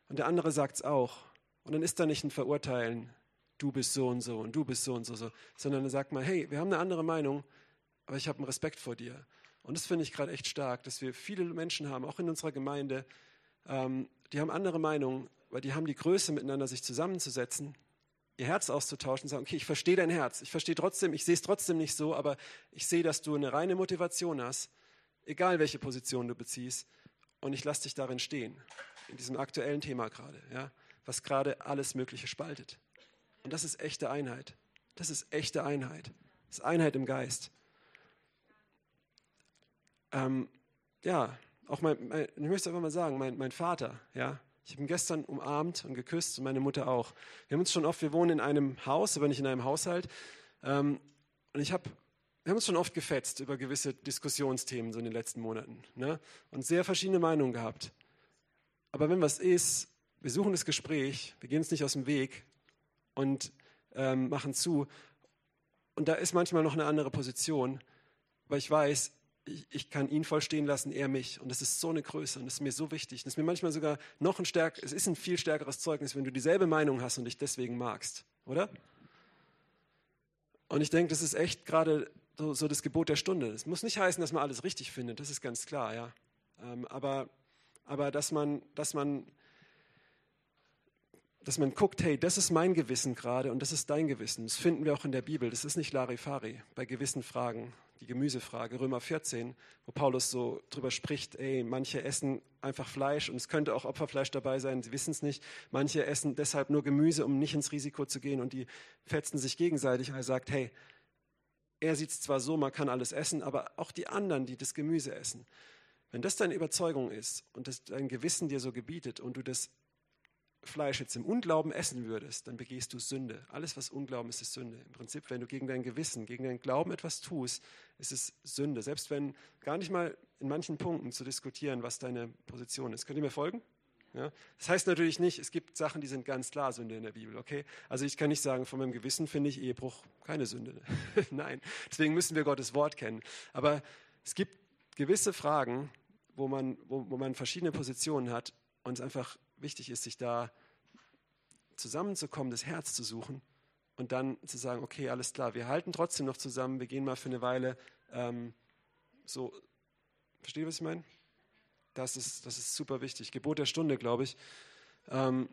Und der andere sagt es auch. Und dann ist da nicht ein Verurteilen, du bist so und so und du bist so und so, so sondern er sagt mal, hey, wir haben eine andere Meinung, aber ich habe einen Respekt vor dir. Und das finde ich gerade echt stark, dass wir viele Menschen haben, auch in unserer Gemeinde, ähm, die haben andere Meinungen, weil die haben die Größe, miteinander sich zusammenzusetzen, ihr Herz auszutauschen und sagen, okay, ich verstehe dein Herz, ich verstehe trotzdem, ich sehe es trotzdem nicht so, aber ich sehe, dass du eine reine Motivation hast, egal welche Position du beziehst, und ich lasse dich darin stehen, in diesem aktuellen Thema gerade. Ja? Was gerade alles Mögliche spaltet. Und das ist echte Einheit. Das ist echte Einheit. Das ist Einheit im Geist. Ähm, ja, auch mein, mein, ich möchte einfach mal sagen, mein, mein Vater, ja, ich habe ihn gestern umarmt und geküsst und meine Mutter auch. Wir haben uns schon oft, wir wohnen in einem Haus, aber nicht in einem Haushalt. Ähm, und ich habe, wir haben uns schon oft gefetzt über gewisse Diskussionsthemen so in den letzten Monaten. Ne? Und sehr verschiedene Meinungen gehabt. Aber wenn was ist, wir suchen das Gespräch, wir gehen es nicht aus dem Weg und ähm, machen zu. Und da ist manchmal noch eine andere Position, weil ich weiß, ich, ich, kann ihn voll stehen lassen, er mich. Und das ist so eine Größe und das ist mir so wichtig. Das ist mir manchmal sogar noch ein stärker, es ist ein viel stärkeres Zeugnis, wenn du dieselbe Meinung hast und dich deswegen magst, oder? Und ich denke, das ist echt gerade so, so, das Gebot der Stunde. Es muss nicht heißen, dass man alles richtig findet, das ist ganz klar, ja. Ähm, aber, aber dass man, dass man dass man guckt, hey, das ist mein Gewissen gerade und das ist dein Gewissen. Das finden wir auch in der Bibel. Das ist nicht Larifari bei gewissen Fragen. Die Gemüsefrage, Römer 14, wo Paulus so drüber spricht, ey, manche essen einfach Fleisch und es könnte auch Opferfleisch dabei sein, sie wissen es nicht. Manche essen deshalb nur Gemüse, um nicht ins Risiko zu gehen und die fetzen sich gegenseitig. Und er sagt, hey, er sieht es zwar so, man kann alles essen, aber auch die anderen, die das Gemüse essen. Wenn das deine Überzeugung ist und das dein Gewissen dir so gebietet und du das Fleisch jetzt im Unglauben essen würdest, dann begehst du Sünde. Alles, was Unglauben ist, ist Sünde. Im Prinzip, wenn du gegen dein Gewissen, gegen deinen Glauben etwas tust, ist es Sünde. Selbst wenn gar nicht mal in manchen Punkten zu diskutieren, was deine Position ist. Könnt ihr mir folgen? Ja? Das heißt natürlich nicht, es gibt Sachen, die sind ganz klar Sünde in der Bibel, okay? Also ich kann nicht sagen, von meinem Gewissen finde ich Ehebruch keine Sünde. [laughs] Nein, deswegen müssen wir Gottes Wort kennen. Aber es gibt gewisse Fragen, wo man, wo, wo man verschiedene Positionen hat und es einfach wichtig ist, sich da zusammenzukommen, das Herz zu suchen und dann zu sagen, okay, alles klar, wir halten trotzdem noch zusammen, wir gehen mal für eine Weile ähm, so, versteht ihr, was ich meine? Das ist, das ist super wichtig. Gebot der Stunde, glaube ich. Ähm,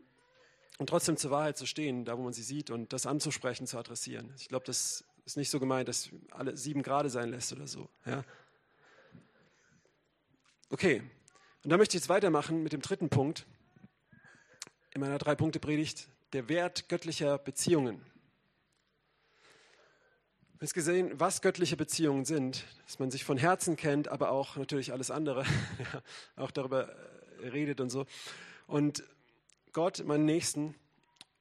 und trotzdem zur Wahrheit zu stehen, da wo man sie sieht und das anzusprechen, zu adressieren. Ich glaube, das ist nicht so gemeint, dass alle sieben Grade sein lässt oder so. Ja? Okay, Und da möchte ich jetzt weitermachen mit dem dritten Punkt in meiner Drei-Punkte-Predigt, der Wert göttlicher Beziehungen. Wir haben gesehen, was göttliche Beziehungen sind, dass man sich von Herzen kennt, aber auch natürlich alles andere, [laughs] auch darüber äh, redet und so. Und Gott, meinen Nächsten.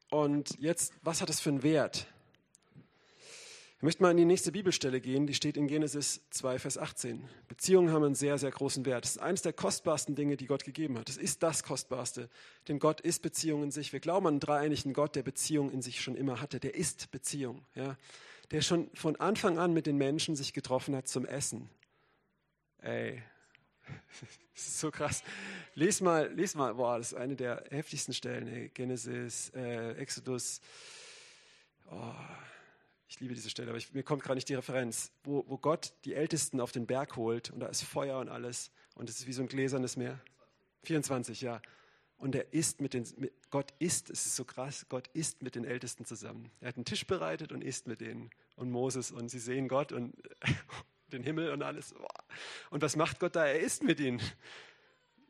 Und jetzt, was hat das für einen Wert? Ich möchte mal in die nächste Bibelstelle gehen, die steht in Genesis 2, Vers 18. Beziehungen haben einen sehr, sehr großen Wert. Das ist eines der kostbarsten Dinge, die Gott gegeben hat. Das ist das Kostbarste, denn Gott ist Beziehung in sich. Wir glauben an einen dreieinigen Gott, der Beziehung in sich schon immer hatte. Der ist Beziehung. Ja? der schon von Anfang an mit den Menschen sich getroffen hat zum Essen. Ey, [laughs] das ist so krass. Lies mal, lies mal, boah, das ist eine der heftigsten Stellen. Ey. Genesis, äh, Exodus. Oh, ich liebe diese Stelle, aber ich, mir kommt gerade nicht die Referenz, wo, wo Gott die Ältesten auf den Berg holt und da ist Feuer und alles und es ist wie so ein gläsernes Meer. 24, ja. Und er isst mit den, mit, Gott isst, es ist so krass, Gott isst mit den Ältesten zusammen. Er hat einen Tisch bereitet und isst mit denen. Und Moses und sie sehen Gott und [laughs] den Himmel und alles. Und was macht Gott da? Er isst mit ihnen.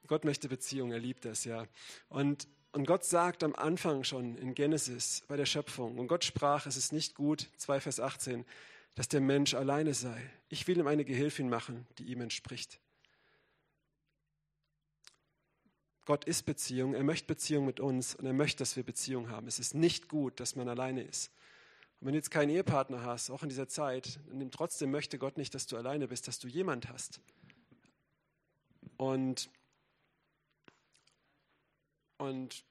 Gott möchte Beziehung, er liebt das, ja. Und, und Gott sagt am Anfang schon in Genesis bei der Schöpfung, und Gott sprach, es ist nicht gut, 2 Vers 18, dass der Mensch alleine sei. Ich will ihm eine Gehilfin machen, die ihm entspricht. Gott ist Beziehung, er möchte Beziehung mit uns und er möchte, dass wir Beziehung haben. Es ist nicht gut, dass man alleine ist. Und wenn du jetzt keinen Ehepartner hast, auch in dieser Zeit, dann trotzdem möchte Gott nicht, dass du alleine bist, dass du jemand hast. Und, und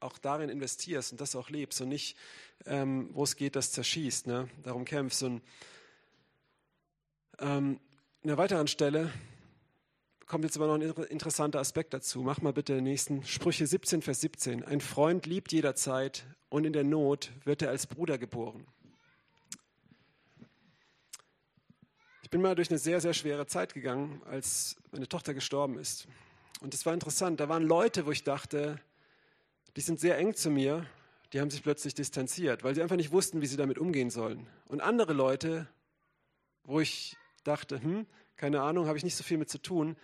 auch darin investierst und das auch lebst und nicht, ähm, wo es geht, das zerschießt, ne? darum kämpfst. Und ähm, in einer weiteren Stelle kommt jetzt aber noch ein interessanter Aspekt dazu. Mach mal bitte den nächsten. Sprüche 17, Vers 17. Ein Freund liebt jederzeit und in der Not wird er als Bruder geboren. Ich bin mal durch eine sehr, sehr schwere Zeit gegangen, als meine Tochter gestorben ist. Und es war interessant. Da waren Leute, wo ich dachte, die sind sehr eng zu mir, die haben sich plötzlich distanziert, weil sie einfach nicht wussten, wie sie damit umgehen sollen. Und andere Leute, wo ich dachte, hm, keine Ahnung, habe ich nicht so viel mit zu tun,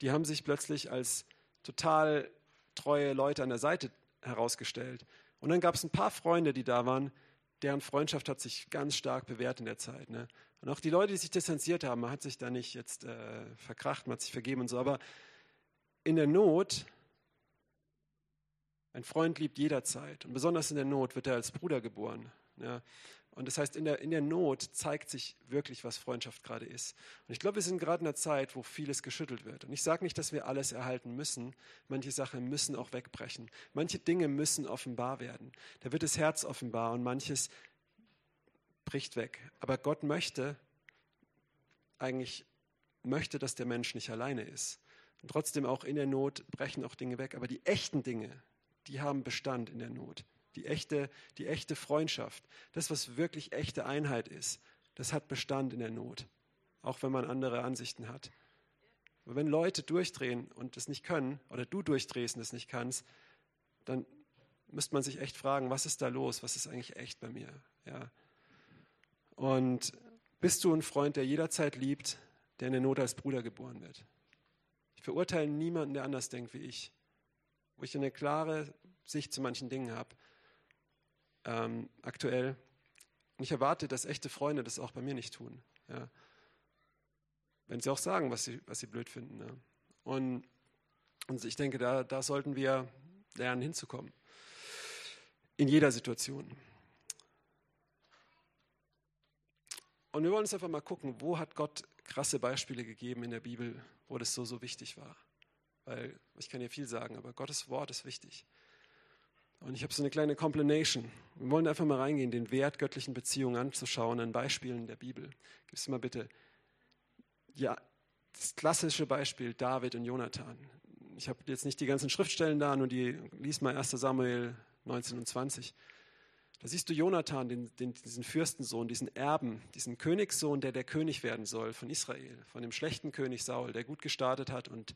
die haben sich plötzlich als total treue Leute an der Seite herausgestellt. Und dann gab es ein paar Freunde, die da waren, deren Freundschaft hat sich ganz stark bewährt in der Zeit. Ne? Und auch die Leute, die sich distanziert haben, man hat sich da nicht jetzt äh, verkracht, man hat sich vergeben und so, aber in der Not, ein Freund liebt jederzeit und besonders in der Not wird er als Bruder geboren. Ja? Und das heißt, in der, in der Not zeigt sich wirklich, was Freundschaft gerade ist. Und ich glaube, wir sind gerade in einer Zeit, wo vieles geschüttelt wird. Und ich sage nicht, dass wir alles erhalten müssen. Manche Sachen müssen auch wegbrechen. Manche Dinge müssen offenbar werden. Da wird das Herz offenbar und manches bricht weg. Aber Gott möchte eigentlich, möchte, dass der Mensch nicht alleine ist. Und trotzdem auch in der Not brechen auch Dinge weg. Aber die echten Dinge, die haben Bestand in der Not die echte, die echte Freundschaft, das, was wirklich echte Einheit ist, das hat Bestand in der Not, auch wenn man andere Ansichten hat. Aber wenn Leute durchdrehen und das nicht können, oder du durchdrehst und das nicht kannst, dann müsste man sich echt fragen, was ist da los? Was ist eigentlich echt bei mir? Ja. Und bist du ein Freund, der jederzeit liebt, der in der Not als Bruder geboren wird? Ich verurteile niemanden, der anders denkt wie ich, wo ich eine klare Sicht zu manchen Dingen habe ähm, aktuell. Und ich erwarte, dass echte Freunde das auch bei mir nicht tun. Ja. Wenn sie auch sagen, was sie, was sie blöd finden. Ja. Und, und ich denke, da, da sollten wir lernen, hinzukommen. In jeder Situation. Und wir wollen uns einfach mal gucken, wo hat Gott krasse Beispiele gegeben in der Bibel, wo das so, so wichtig war. Weil ich kann ja viel sagen, aber Gottes Wort ist wichtig. Und ich habe so eine kleine Compilation. Wir wollen einfach mal reingehen, den Wert göttlichen Beziehungen anzuschauen an Beispielen der Bibel. Gib es mal bitte. Ja, das klassische Beispiel David und Jonathan. Ich habe jetzt nicht die ganzen Schriftstellen da, nur die lies mal 1 Samuel 19 und 20. Da siehst du Jonathan, den, den, diesen Fürstensohn, diesen Erben, diesen Königssohn, der der König werden soll von Israel, von dem schlechten König Saul, der gut gestartet hat und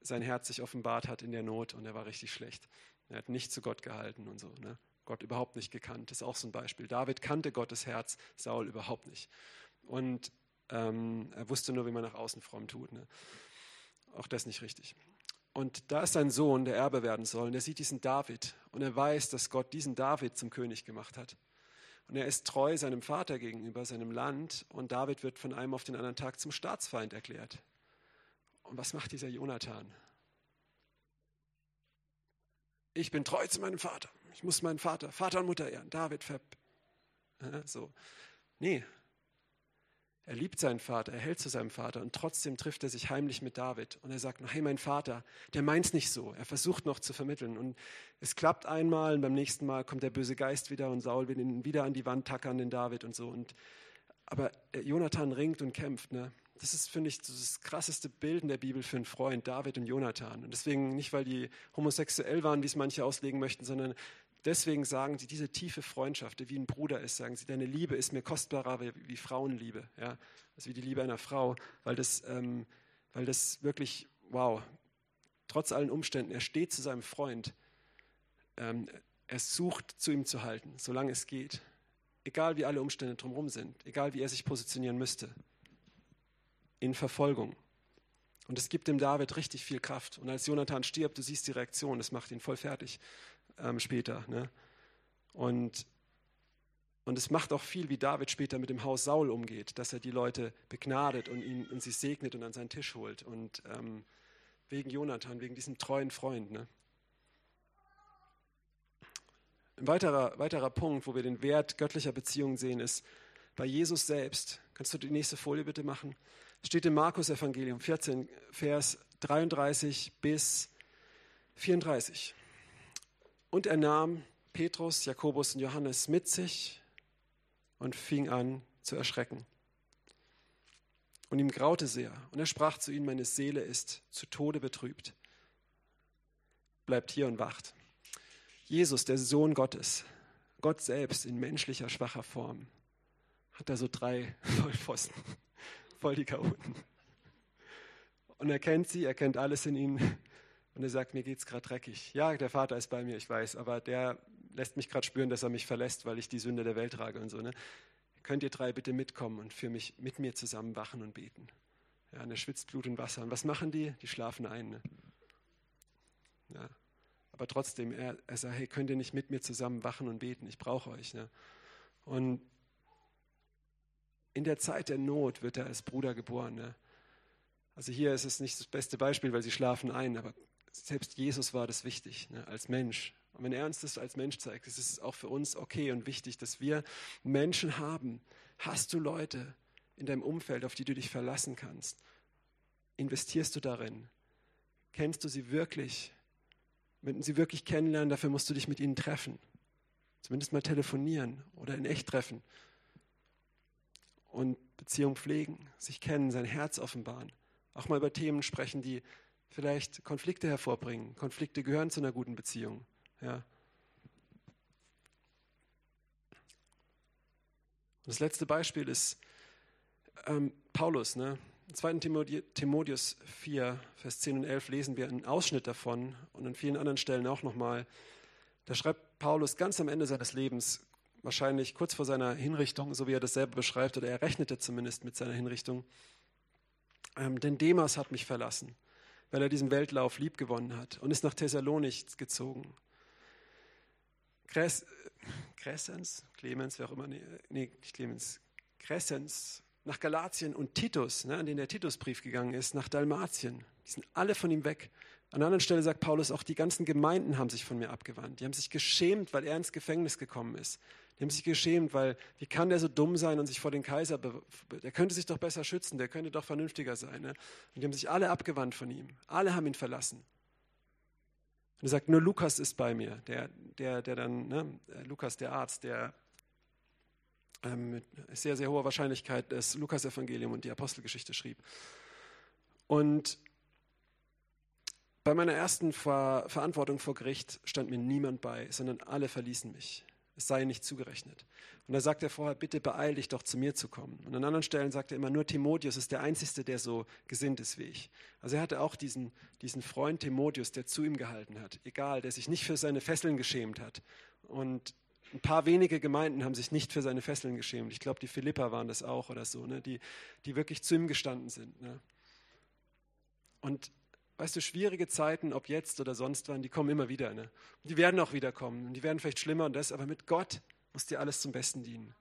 sein Herz sich offenbart hat in der Not und er war richtig schlecht. Er hat nicht zu Gott gehalten und so. Ne? Gott überhaupt nicht gekannt. Das ist auch so ein Beispiel. David kannte Gottes Herz, Saul überhaupt nicht. Und ähm, er wusste nur, wie man nach außen fromm tut. Ne? Auch das nicht richtig. Und da ist sein Sohn, der Erbe werden soll. Und er sieht diesen David. Und er weiß, dass Gott diesen David zum König gemacht hat. Und er ist treu seinem Vater gegenüber, seinem Land. Und David wird von einem auf den anderen Tag zum Staatsfeind erklärt. Und was macht dieser Jonathan? Ich bin treu zu meinem Vater. Ich muss meinen Vater, Vater und Mutter ehren. David ver so. Nee, er liebt seinen Vater, er hält zu seinem Vater und trotzdem trifft er sich heimlich mit David und er sagt hey, mein Vater, der meint es nicht so. Er versucht noch zu vermitteln und es klappt einmal und beim nächsten Mal kommt der böse Geist wieder und Saul will ihn wieder an die Wand tackern, den David und so. Und, aber Jonathan ringt und kämpft. Ne? Das ist, finde ich, das krasseste Bild in der Bibel für einen Freund, David und Jonathan. Und deswegen nicht, weil die homosexuell waren, wie es manche auslegen möchten, sondern Deswegen sagen sie, diese tiefe Freundschaft, wie ein Bruder ist, sagen sie, deine Liebe ist mir kostbarer wie, wie Frauenliebe, ja? also wie die Liebe einer Frau, weil das, ähm, weil das wirklich, wow, trotz allen Umständen, er steht zu seinem Freund, ähm, er sucht zu ihm zu halten, solange es geht, egal wie alle Umstände drumherum sind, egal wie er sich positionieren müsste, in Verfolgung. Und es gibt dem David richtig viel Kraft. Und als Jonathan stirbt, du siehst die Reaktion, das macht ihn voll fertig ähm, später. Ne? Und, und es macht auch viel, wie David später mit dem Haus Saul umgeht, dass er die Leute begnadet und, ihn, und sie segnet und an seinen Tisch holt. Und ähm, wegen Jonathan, wegen diesem treuen Freund. Ne? Ein weiterer, weiterer Punkt, wo wir den Wert göttlicher Beziehungen sehen, ist bei Jesus selbst. Kannst du die nächste Folie bitte machen? Steht im Markus Evangelium 14, Vers 33 bis 34. Und er nahm Petrus, Jakobus und Johannes mit sich und fing an zu erschrecken. Und ihm graute sehr. Und er sprach zu ihnen, meine Seele ist zu Tode betrübt. Bleibt hier und wacht. Jesus, der Sohn Gottes, Gott selbst in menschlicher, schwacher Form, hat da so drei [laughs] Vollpfosten, voll die Chaoten. Und er kennt sie, er kennt alles in ihnen und er sagt, mir geht es gerade dreckig. Ja, der Vater ist bei mir, ich weiß, aber der lässt mich gerade spüren, dass er mich verlässt, weil ich die Sünde der Welt trage und so. Ne? Könnt ihr drei bitte mitkommen und für mich mit mir zusammen wachen und beten? Ja, und er schwitzt Blut und Wasser. Und was machen die? Die schlafen ein. Ne? Ja. Aber trotzdem, er, er sagt, hey, könnt ihr nicht mit mir zusammen wachen und beten? Ich brauche euch. Ne? Und in der Zeit der Not wird er als Bruder geboren. Ne? Also hier ist es nicht das beste Beispiel, weil sie schlafen ein, aber selbst Jesus war das wichtig, ne, als Mensch. Und wenn er uns das als Mensch zeigt, ist es auch für uns okay und wichtig, dass wir Menschen haben. Hast du Leute in deinem Umfeld, auf die du dich verlassen kannst? Investierst du darin? Kennst du sie wirklich? Wenn sie wirklich kennenlernen, dafür musst du dich mit ihnen treffen. Zumindest mal telefonieren oder in echt treffen. Und Beziehung pflegen, sich kennen, sein Herz offenbaren. Auch mal über Themen sprechen, die vielleicht Konflikte hervorbringen. Konflikte gehören zu einer guten Beziehung. Ja. Das letzte Beispiel ist ähm, Paulus. Ne? Im 2. Timotheus 4, Vers 10 und 11 lesen wir einen Ausschnitt davon und an vielen anderen Stellen auch nochmal. Da schreibt Paulus ganz am Ende seines Lebens, wahrscheinlich kurz vor seiner Hinrichtung, so wie er das selber beschreibt, oder er rechnete zumindest mit seiner Hinrichtung, ähm, denn Demas hat mich verlassen weil er diesen Weltlauf liebgewonnen hat und ist nach Thessalonich gezogen. Crescens, Clemens, wer auch immer, nee, nicht Clemens, Crescens, nach Galatien und Titus, ne, an den der Titusbrief gegangen ist, nach Dalmatien. Die sind alle von ihm weg. An einer anderen Stelle sagt Paulus, auch die ganzen Gemeinden haben sich von mir abgewandt. Die haben sich geschämt, weil er ins Gefängnis gekommen ist. Die haben sich geschämt, weil wie kann der so dumm sein und sich vor den Kaiser, der könnte sich doch besser schützen, der könnte doch vernünftiger sein. Ne? Und die haben sich alle abgewandt von ihm. Alle haben ihn verlassen. Und er sagt, nur Lukas ist bei mir, der, der, der dann, ne, Lukas, der Arzt, der ähm, mit sehr, sehr hoher Wahrscheinlichkeit das Lukas-Evangelium und die Apostelgeschichte schrieb. Und bei meiner ersten Ver Verantwortung vor Gericht stand mir niemand bei, sondern alle verließen mich es sei nicht zugerechnet. Und da sagt er vorher, bitte beeil dich doch zu mir zu kommen. Und an anderen Stellen sagt er immer, nur Timotheus ist der Einzige, der so gesinnt ist wie ich. Also er hatte auch diesen, diesen Freund Timotheus, der zu ihm gehalten hat, egal, der sich nicht für seine Fesseln geschämt hat. Und ein paar wenige Gemeinden haben sich nicht für seine Fesseln geschämt. Ich glaube, die Philippa waren das auch oder so, ne? die, die wirklich zu ihm gestanden sind. Ne? Und weißt du, schwierige Zeiten, ob jetzt oder sonst wann, die kommen immer wieder. Ne? Die werden auch wieder kommen. Die werden vielleicht schlimmer und das, aber mit Gott muss dir alles zum Besten dienen.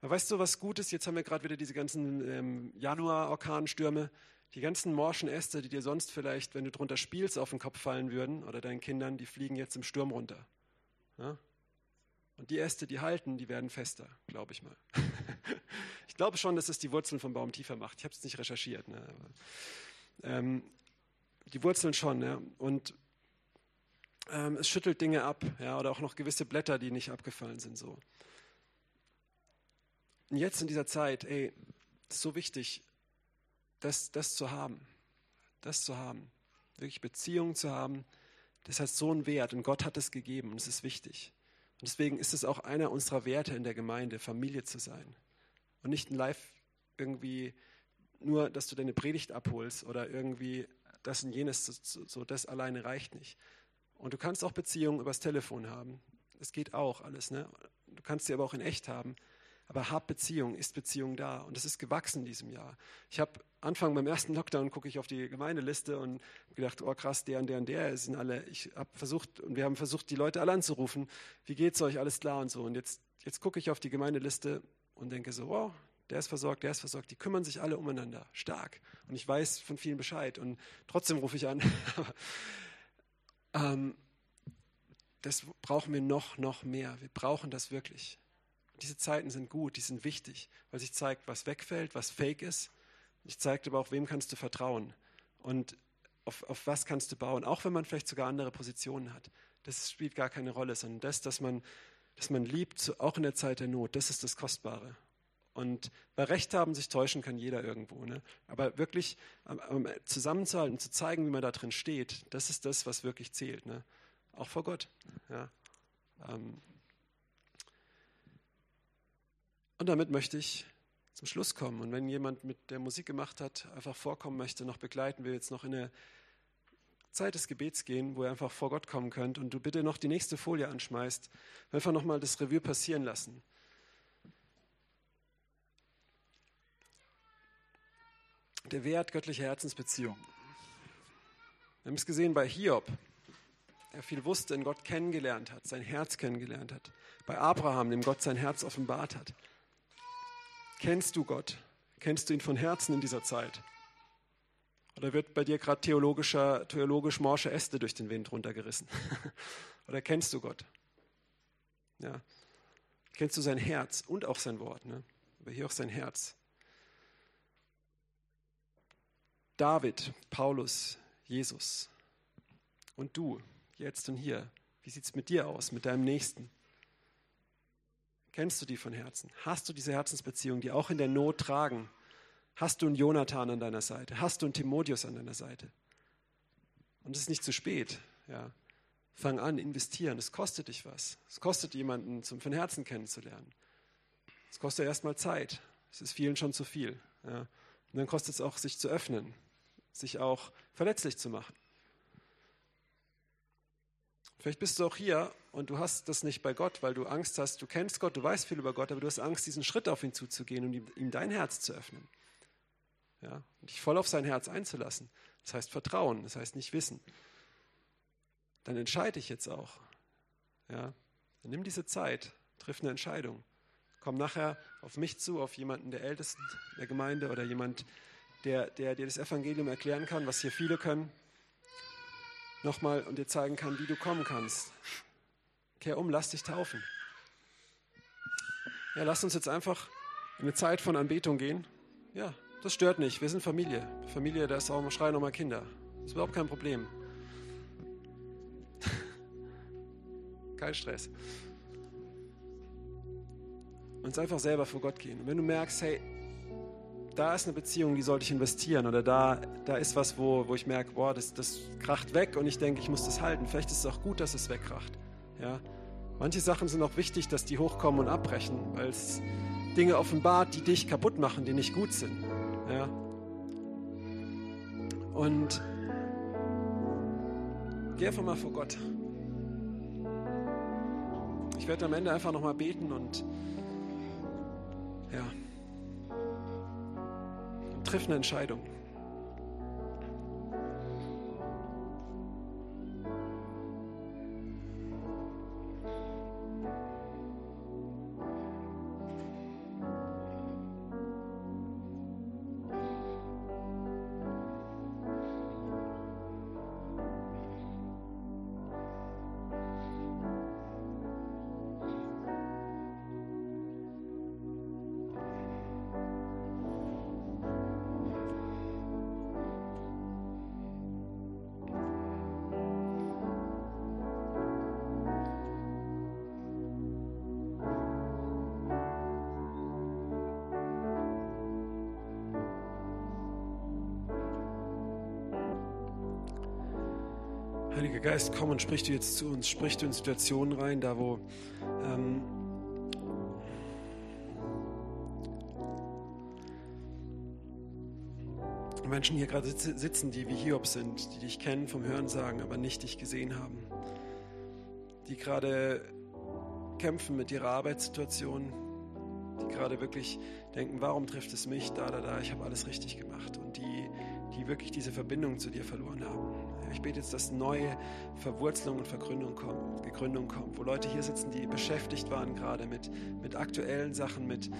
Aber weißt du, was gut ist? Jetzt haben wir gerade wieder diese ganzen ähm, Januar-Orkanstürme. Die ganzen morschen Äste, die dir sonst vielleicht, wenn du drunter spielst, auf den Kopf fallen würden oder deinen Kindern, die fliegen jetzt im Sturm runter. Ja? Und die Äste, die halten, die werden fester, glaube ich mal. [laughs] ich glaube schon, dass es die Wurzeln vom Baum tiefer macht. Ich habe es nicht recherchiert. Ne? Aber, ähm, die Wurzeln schon. Ja? Und ähm, es schüttelt Dinge ab ja? oder auch noch gewisse Blätter, die nicht abgefallen sind. So. Und jetzt in dieser Zeit, ey, ist so wichtig, das, das zu haben. Das zu haben. Wirklich Beziehungen zu haben. Das hat so einen Wert und Gott hat es gegeben und es ist wichtig. Und deswegen ist es auch einer unserer Werte in der Gemeinde, Familie zu sein. Und nicht ein Live irgendwie nur, dass du deine Predigt abholst oder irgendwie das und jenes, so, so das alleine reicht nicht. Und du kannst auch Beziehungen übers Telefon haben. Das geht auch alles. Ne? Du kannst sie aber auch in echt haben. Aber hab Beziehung, ist Beziehung da. Und das ist gewachsen in diesem Jahr. Ich habe Anfang beim ersten Lockdown gucke ich auf die Gemeindeliste und gedacht, oh krass, der und der und der sind alle. Ich habe versucht und wir haben versucht, die Leute alle anzurufen. Wie geht's euch? Alles klar und so. Und jetzt, jetzt gucke ich auf die Gemeindeliste und denke so, wow, der ist versorgt, der ist versorgt. Die kümmern sich alle umeinander. Stark. Und ich weiß von vielen Bescheid. Und trotzdem rufe ich an. [laughs] ähm, das brauchen wir noch, noch mehr. Wir brauchen das wirklich. Diese Zeiten sind gut, die sind wichtig, weil sich zeigt, was wegfällt, was fake ist. Ich zeigt aber auch, wem kannst du vertrauen und auf, auf was kannst du bauen, auch wenn man vielleicht sogar andere Positionen hat. Das spielt gar keine Rolle, sondern das, dass man, dass man liebt, auch in der Zeit der Not, das ist das Kostbare. Und bei Recht haben sich täuschen kann jeder irgendwo. Ne? Aber wirklich ähm, zusammenzuhalten, zu zeigen, wie man da drin steht, das ist das, was wirklich zählt. Ne? Auch vor Gott. Ja? Ähm, Und damit möchte ich zum Schluss kommen. Und wenn jemand mit der Musik gemacht hat, einfach vorkommen möchte, noch begleiten wir jetzt noch in eine Zeit des Gebets gehen, wo ihr einfach vor Gott kommen könnt und du bitte noch die nächste Folie anschmeißt, einfach nochmal das Revue passieren lassen. Der Wert göttlicher Herzensbeziehung. Wir haben es gesehen bei Hiob, der viel wusste, in Gott kennengelernt hat, sein Herz kennengelernt hat. Bei Abraham, dem Gott sein Herz offenbart hat. Kennst du Gott? Kennst du ihn von Herzen in dieser Zeit? Oder wird bei dir gerade theologischer, theologisch morsche Äste durch den Wind runtergerissen? [laughs] Oder kennst du Gott? Ja. Kennst du sein Herz und auch sein Wort? Ne? Aber hier auch sein Herz. David, Paulus, Jesus und du, jetzt und hier. Wie sieht es mit dir aus, mit deinem Nächsten? Kennst du die von Herzen? Hast du diese Herzensbeziehungen, die auch in der Not tragen? Hast du einen Jonathan an deiner Seite? Hast du einen Timotheus an deiner Seite? Und es ist nicht zu spät. Ja. Fang an, investieren. Es kostet dich was. Es kostet jemanden, zum von Herzen kennenzulernen. Es kostet erstmal Zeit. Es ist vielen schon zu viel. Ja. Und dann kostet es auch, sich zu öffnen, sich auch verletzlich zu machen. Vielleicht bist du auch hier und du hast das nicht bei Gott, weil du Angst hast, du kennst Gott, du weißt viel über Gott, aber du hast Angst, diesen Schritt auf ihn zuzugehen und ihm dein Herz zu öffnen. Ja, und dich voll auf sein Herz einzulassen. Das heißt Vertrauen, das heißt nicht Wissen. Dann entscheide ich jetzt auch. Ja, dann nimm diese Zeit, triff eine Entscheidung. Komm nachher auf mich zu, auf jemanden der Ältesten der Gemeinde oder jemand, der, der dir das Evangelium erklären kann, was hier viele können nochmal und dir zeigen kann, wie du kommen kannst. Kehr um, lass dich taufen. Ja, lass uns jetzt einfach in eine Zeit von Anbetung gehen. Ja, das stört nicht. Wir sind Familie. Familie, da ist auch, schreien nochmal Kinder. Das ist überhaupt kein Problem. [laughs] kein Stress. Und einfach selber vor Gott gehen. Und wenn du merkst, hey, da ist eine Beziehung, die sollte ich investieren oder da, da ist was, wo, wo ich merke, boah, das, das kracht weg und ich denke, ich muss das halten. Vielleicht ist es auch gut, dass es wegkracht. Ja? Manche Sachen sind auch wichtig, dass die hochkommen und abbrechen, weil es Dinge offenbart, die dich kaputt machen, die nicht gut sind. Ja? Und geh einfach mal vor Gott. Ich werde am Ende einfach nochmal beten und ja triff eine Entscheidung. Heiliger Geist, komm und sprich du jetzt zu uns, sprich du in Situationen rein, da wo ähm, Menschen hier gerade sitzen, die wie Hiob sind, die dich kennen vom Hörensagen, aber nicht dich gesehen haben, die gerade kämpfen mit ihrer Arbeitssituation, die gerade wirklich denken, warum trifft es mich, da, da, da, ich habe alles richtig gemacht und die, die wirklich diese Verbindung zu dir verloren haben. Ich bete jetzt, dass neue Verwurzelung und Vergründung kommt, Gegründung kommt, wo Leute hier sitzen, die beschäftigt waren gerade mit, mit aktuellen Sachen, mit,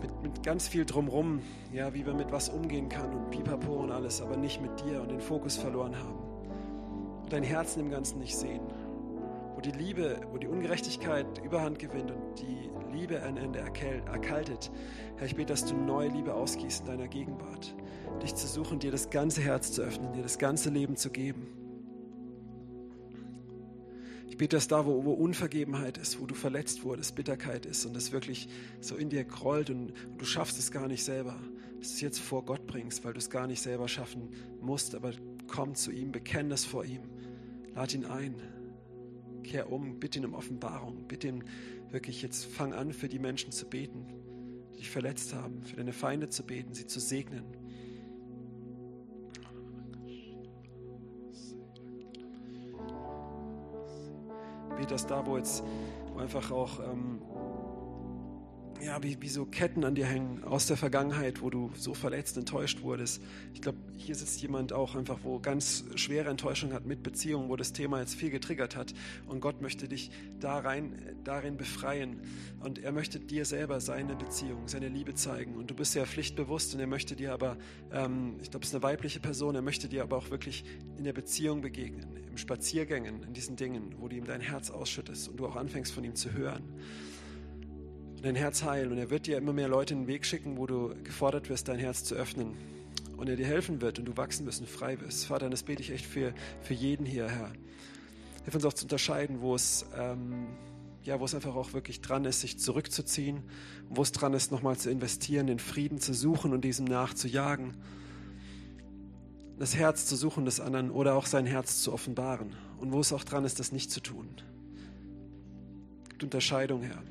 mit, mit ganz viel drumrum, ja, wie man mit was umgehen kann und pipapo und alles, aber nicht mit dir und den Fokus verloren haben. Und dein Herzen im Ganzen nicht sehen. Wo die Liebe, wo die Ungerechtigkeit überhand gewinnt und die Liebe ein Ende erkaltet. Herr, ich bete, dass du neue Liebe ausgießt in deiner Gegenwart. Dich zu suchen, dir das ganze Herz zu öffnen, dir das ganze Leben zu geben. Ich bete, dass da, wo, wo, Unvergebenheit ist, wo du verletzt wurdest, Bitterkeit ist und es wirklich so in dir krollt und, und du schaffst es gar nicht selber, dass du es jetzt vor Gott bringst, weil du es gar nicht selber schaffen musst, aber komm zu ihm, bekenn das vor ihm, lad ihn ein, kehr um, bitte ihn um Offenbarung, bitte ihn wirklich jetzt, fang an, für die Menschen zu beten, die dich verletzt haben, für deine Feinde zu beten, sie zu segnen. wie das da, wo jetzt einfach auch ähm, ja, wie, wie so Ketten an dir hängen aus der Vergangenheit, wo du so verletzt, enttäuscht wurdest. Ich glaube, hier sitzt jemand auch einfach, wo ganz schwere Enttäuschung hat mit Beziehungen, wo das Thema jetzt viel getriggert hat. Und Gott möchte dich da rein, darin befreien. Und er möchte dir selber seine Beziehung, seine Liebe zeigen. Und du bist ja pflichtbewusst und er möchte dir aber, ähm, ich glaube, es ist eine weibliche Person, er möchte dir aber auch wirklich in der Beziehung begegnen, im Spaziergängen, in diesen Dingen, wo du ihm dein Herz ausschüttest und du auch anfängst von ihm zu hören dein Herz heilen. Und er wird dir immer mehr Leute in den Weg schicken, wo du gefordert wirst, dein Herz zu öffnen. Und er dir helfen wird und du wachsen wirst und frei wirst. Vater, das bete ich echt für, für jeden hier, Herr. Hilf uns auch zu unterscheiden, wo es, ähm, ja, wo es einfach auch wirklich dran ist, sich zurückzuziehen. Wo es dran ist, nochmal zu investieren, den Frieden zu suchen und diesem nachzujagen. Das Herz zu suchen des anderen oder auch sein Herz zu offenbaren. Und wo es auch dran ist, das nicht zu tun. Es gibt Unterscheidung, Herr.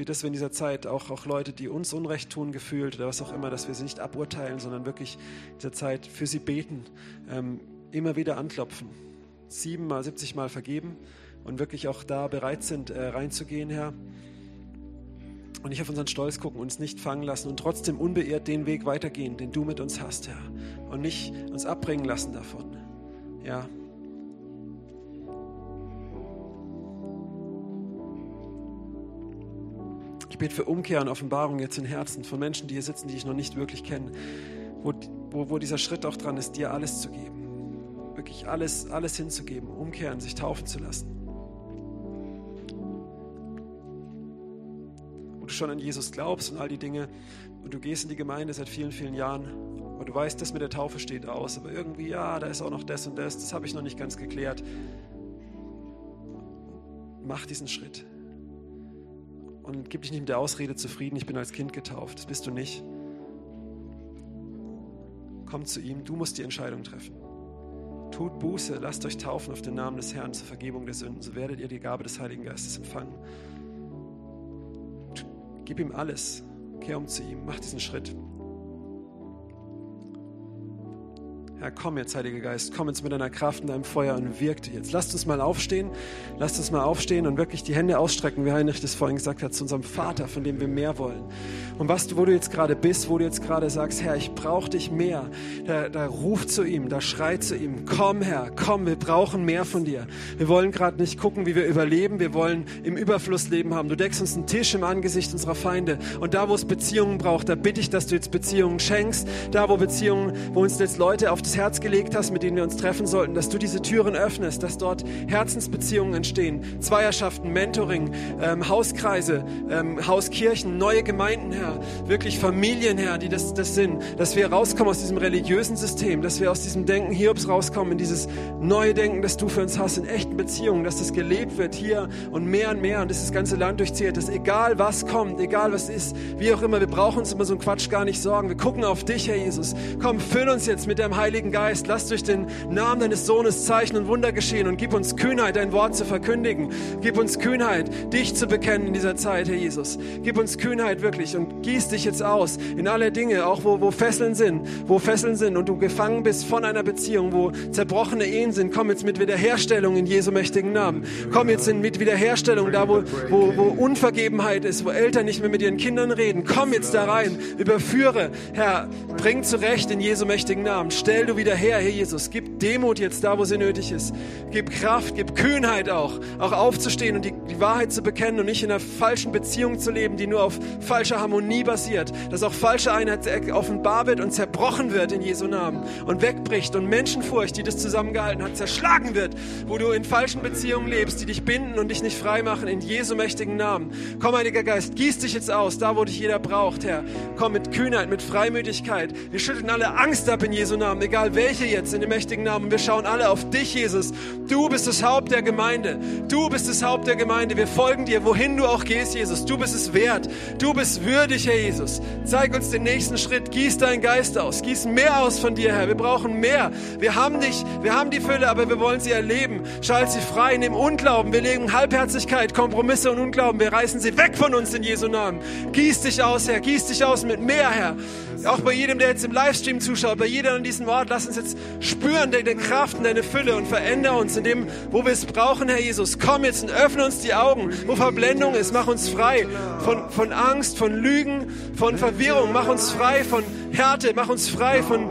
Bitte, dass wir in dieser Zeit auch, auch Leute, die uns Unrecht tun, gefühlt oder was auch immer, dass wir sie nicht aburteilen, sondern wirklich in dieser Zeit für sie beten, ähm, immer wieder anklopfen, siebenmal, siebzigmal vergeben und wirklich auch da bereit sind, äh, reinzugehen, Herr. Und nicht auf unseren Stolz gucken, uns nicht fangen lassen und trotzdem unbeirrt den Weg weitergehen, den du mit uns hast, Herr. Und nicht uns abbringen lassen davon. Ja, bete für Umkehr und Offenbarung jetzt in Herzen von Menschen, die hier sitzen, die ich noch nicht wirklich kenne, wo, wo, wo dieser Schritt auch dran ist, dir alles zu geben. Wirklich alles, alles hinzugeben, umkehren, sich taufen zu lassen. Wo du schon an Jesus glaubst und all die Dinge und du gehst in die Gemeinde seit vielen, vielen Jahren und du weißt, das mit der Taufe steht aus, aber irgendwie, ja, da ist auch noch das und das, das habe ich noch nicht ganz geklärt. Mach diesen Schritt und gib dich nicht mit der Ausrede zufrieden, ich bin als Kind getauft. Das bist du nicht. Komm zu ihm, du musst die Entscheidung treffen. Tut Buße, lasst euch taufen auf den Namen des Herrn zur Vergebung der Sünden, so werdet ihr die Gabe des Heiligen Geistes empfangen. Gib ihm alles, kehr um zu ihm, mach diesen Schritt. Herr, komm jetzt, Heiliger Geist, komm jetzt mit deiner Kraft und deinem Feuer und wirkt jetzt. Lasst uns mal aufstehen, lasst uns mal aufstehen und wirklich die Hände ausstrecken, wie Heinrich das vorhin gesagt hat, zu unserem Vater, von dem wir mehr wollen. Und was wo du jetzt gerade bist, wo du jetzt gerade sagst, Herr, ich brauche dich mehr, da, da ruf zu ihm, da schrei zu ihm, komm Herr, komm, wir brauchen mehr von dir. Wir wollen gerade nicht gucken, wie wir überleben, wir wollen im Überfluss Leben haben. Du deckst uns einen Tisch im Angesicht unserer Feinde und da, wo es Beziehungen braucht, da bitte ich, dass du jetzt Beziehungen schenkst, da, wo Beziehungen, wo uns jetzt Leute auf das Herz gelegt hast, mit denen wir uns treffen sollten, dass du diese Türen öffnest, dass dort Herzensbeziehungen entstehen, Zweierschaften, Mentoring, ähm, Hauskreise, ähm, Hauskirchen, neue Gemeinden, Herr, wirklich Familien, Herr, die das, das sind, dass wir rauskommen aus diesem religiösen System, dass wir aus diesem Denken Hiobs rauskommen in dieses neue Denken, das du für uns hast, in echten Beziehungen, dass das gelebt wird hier und mehr und mehr und dass das ganze Land durchzieht, dass egal was kommt, egal was ist, wie auch immer, wir brauchen uns immer so einen Quatsch gar nicht sorgen. Wir gucken auf dich, Herr Jesus. Komm, füll uns jetzt mit deinem Heiligen Heiligen Geist, lass durch den Namen deines Sohnes Zeichen und Wunder geschehen und gib uns Kühnheit, dein Wort zu verkündigen. Gib uns Kühnheit, dich zu bekennen in dieser Zeit, Herr Jesus. Gib uns Kühnheit wirklich und gieß dich jetzt aus in alle Dinge, auch wo, wo Fesseln sind, wo Fesseln sind und du gefangen bist von einer Beziehung, wo zerbrochene Ehen sind. Komm jetzt mit Wiederherstellung in Jesu mächtigen Namen. Komm jetzt in, mit Wiederherstellung da, wo, wo, wo Unvergebenheit ist, wo Eltern nicht mehr mit ihren Kindern reden. Komm jetzt da rein, überführe, Herr, bring zurecht in Jesu mächtigen Namen. Stell du wieder her, Herr Jesus. Gib Demut jetzt da, wo sie nötig ist. Gib Kraft, gib Kühnheit auch, auch aufzustehen und die, die Wahrheit zu bekennen und nicht in einer falschen Beziehung zu leben, die nur auf falscher Harmonie basiert. Dass auch falsche Einheit offenbar wird und zerbrochen wird in Jesu Namen und wegbricht und Menschenfurcht, die das zusammengehalten hat, zerschlagen wird, wo du in falschen Beziehungen lebst, die dich binden und dich nicht frei machen, in Jesu mächtigen Namen. Komm, Heiliger Geist, gieß dich jetzt aus, da wo dich jeder braucht, Herr. Komm mit Kühnheit, mit Freimütigkeit. Wir schütteln alle Angst ab in Jesu Namen, egal welche jetzt, in dem mächtigen Namen. Wir schauen alle auf dich, Jesus. Du bist das Haupt der Gemeinde. Du bist das Haupt der Gemeinde. Wir folgen dir, wohin du auch gehst, Jesus. Du bist es wert. Du bist würdig, Herr Jesus. Zeig uns den nächsten Schritt. Gieß deinen Geist aus. Gieß mehr aus von dir, Herr. Wir brauchen mehr. Wir haben dich, wir haben die Fülle, aber wir wollen sie erleben. Schalt sie frei dem Unglauben. Wir legen Halbherzigkeit, Kompromisse und Unglauben. Wir reißen sie weg von uns in Jesu Namen. Gieß dich aus, Herr. Gieß dich aus mit mehr, Herr. Auch bei jedem, der jetzt im Livestream zuschaut, bei jedem an diesem Ort, lass uns jetzt spüren deine Kraft und deine Fülle und verändere uns in dem, wo wir es brauchen, Herr Jesus. Komm jetzt und öffne uns die Augen, wo Verblendung ist. Mach uns frei von, von Angst, von Lügen, von Verwirrung. Mach uns frei von Härte. Mach uns frei von,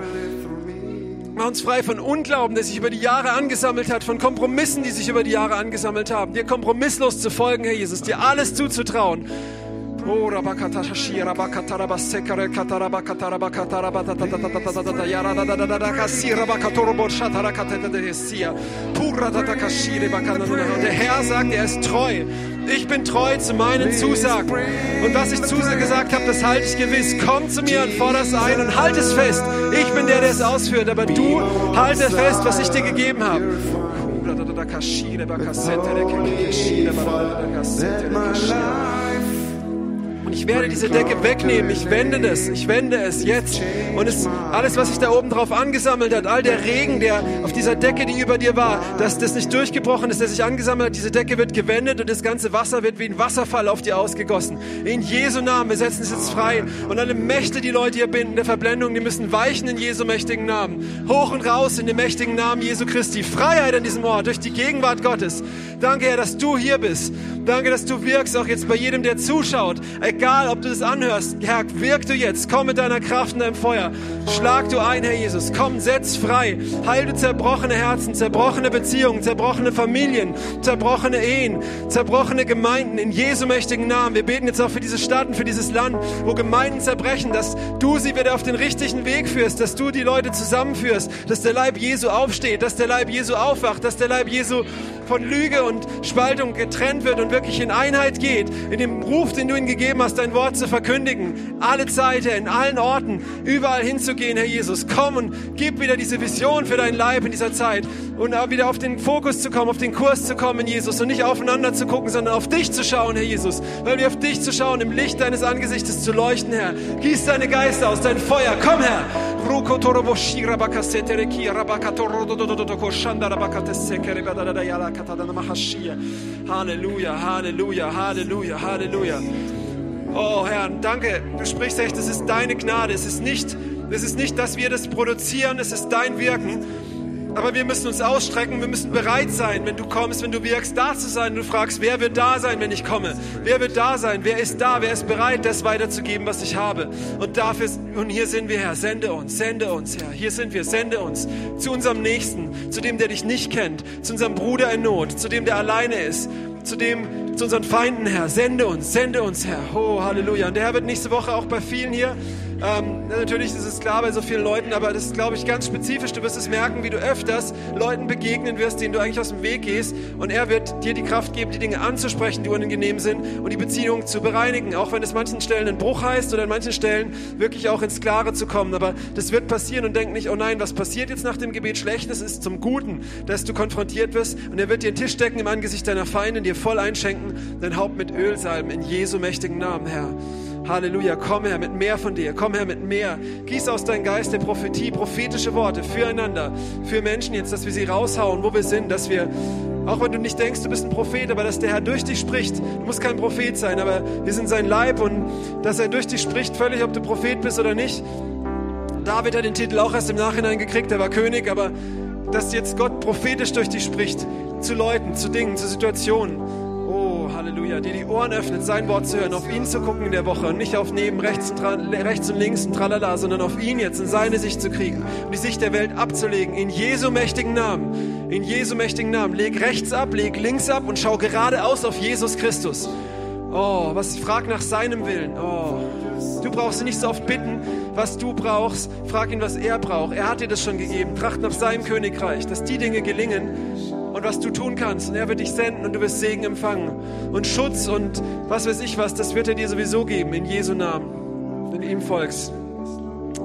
Mach uns frei von Unglauben, der sich über die Jahre angesammelt hat, von Kompromissen, die sich über die Jahre angesammelt haben. Dir kompromisslos zu folgen, Herr Jesus, dir alles zuzutrauen. Der Herr sagt, er ist treu. Ich bin treu zu meinen Zusagen. Und was ich zu gesagt habe, das halte ich gewiss. Komm zu mir und fordere es ein und halt es fest. Ich bin der, der es ausführt, aber du halte fest, was ich dir gegeben habe. Und ich werde diese Decke wegnehmen. Ich wende das. Ich wende es jetzt. Und es, alles, was sich da oben drauf angesammelt hat, all der Regen, der auf dieser Decke, die über dir war, dass das nicht durchgebrochen ist, der sich angesammelt hat, diese Decke wird gewendet und das ganze Wasser wird wie ein Wasserfall auf dir ausgegossen. In Jesu Namen. Wir setzen es jetzt frei. Und alle Mächte, die Leute hier binden, der Verblendung, die müssen weichen in Jesu mächtigen Namen. Hoch und raus in dem mächtigen Namen Jesu Christi. Freiheit an diesem Ort durch die Gegenwart Gottes. Danke, Herr, dass du hier bist. Danke, dass du wirkst, auch jetzt bei jedem, der zuschaut. Egal, ob du das anhörst, Herr, wirk du jetzt. Komm mit deiner Kraft und deinem Feuer. Schlag du ein, Herr Jesus. Komm, setz frei. Heil du zerbrochene Herzen, zerbrochene Beziehungen, zerbrochene Familien, zerbrochene Ehen, zerbrochene Gemeinden in Jesu mächtigen Namen. Wir beten jetzt auch für diese Stadt und für dieses Land, wo Gemeinden zerbrechen, dass du sie wieder auf den richtigen Weg führst, dass du die Leute zusammenführst, dass der Leib Jesu aufsteht, dass der Leib Jesu aufwacht, dass der Leib Jesu von Lüge und Spaltung getrennt wird und wirklich in Einheit geht, in dem Ruf, den du ihm gegeben hast, dein Wort zu verkündigen, alle Zeit, Herr, in allen Orten, überall hinzugehen, Herr Jesus. Komm und gib wieder diese Vision für dein Leib in dieser Zeit und wieder auf den Fokus zu kommen, auf den Kurs zu kommen, Jesus, und nicht aufeinander zu gucken, sondern auf dich zu schauen, Herr Jesus, weil wir auf dich zu schauen, im Licht deines Angesichtes zu leuchten, Herr. Gieß deine Geister aus, dein Feuer, komm, Herr. Halleluja, Halleluja, Halleluja, Halleluja. Oh Herr, danke. Du sprichst echt, es ist deine Gnade. Es ist nicht, es ist nicht, dass wir das produzieren, es ist dein Wirken. Aber wir müssen uns ausstrecken, wir müssen bereit sein, wenn du kommst, wenn du wirkst, da zu sein. Du fragst, wer wird da sein, wenn ich komme? Wer wird da sein? Wer ist da? Wer ist bereit, das weiterzugeben, was ich habe? Und dafür, und hier sind wir, Herr. Sende uns, sende uns, Herr. Hier sind wir, sende uns zu unserem Nächsten, zu dem, der dich nicht kennt, zu unserem Bruder in Not, zu dem, der alleine ist, zu dem, zu unseren Feinden, Herr. Sende uns, sende uns, Herr. Oh, Halleluja. Und der Herr wird nächste Woche auch bei vielen hier ähm, natürlich ist es klar bei so vielen Leuten, aber das ist, glaube ich, ganz spezifisch. Du wirst es merken, wie du öfters Leuten begegnen wirst, denen du eigentlich aus dem Weg gehst. Und er wird dir die Kraft geben, die Dinge anzusprechen, die unangenehm sind und die Beziehung zu bereinigen. Auch wenn es manchen Stellen ein Bruch heißt oder an manchen Stellen wirklich auch ins Klare zu kommen. Aber das wird passieren und denk nicht, oh nein, was passiert jetzt nach dem Gebet Schlechtes ist zum Guten, dass du konfrontiert wirst. Und er wird dir einen Tisch decken im Angesicht deiner Feinde, dir voll einschenken, dein Haupt mit Öl salben in Jesu mächtigen Namen, Herr. Halleluja, komm her mit mehr von dir, komm her mit mehr. Gieß aus deinem Geist der Prophetie, prophetische Worte füreinander, für Menschen jetzt, dass wir sie raushauen, wo wir sind, dass wir, auch wenn du nicht denkst, du bist ein Prophet, aber dass der Herr durch dich spricht. Du musst kein Prophet sein, aber wir sind sein Leib und dass er durch dich spricht, völlig ob du Prophet bist oder nicht. David hat den Titel auch erst im Nachhinein gekriegt, er war König, aber dass jetzt Gott prophetisch durch dich spricht, zu Leuten, zu Dingen, zu Situationen. Halleluja, dir die Ohren öffnet, sein Wort zu hören, auf ihn zu gucken in der Woche und nicht auf neben rechts und, rechts und links und tralala, sondern auf ihn jetzt in seine Sicht zu kriegen und die Sicht der Welt abzulegen. In Jesu mächtigen Namen. In Jesu mächtigen Namen. Leg rechts ab, leg links ab und schau geradeaus auf Jesus Christus. Oh, was frag nach seinem Willen. Oh, du brauchst ihn nicht so oft bitten, was du brauchst. Frag ihn, was er braucht. Er hat dir das schon gegeben. Tracht nach seinem Königreich, dass die Dinge gelingen und was du tun kannst. Und er wird dich senden und du wirst Segen empfangen. Und Schutz und was weiß ich was, das wird er dir sowieso geben, in Jesu Namen. Wenn du ihm folgst.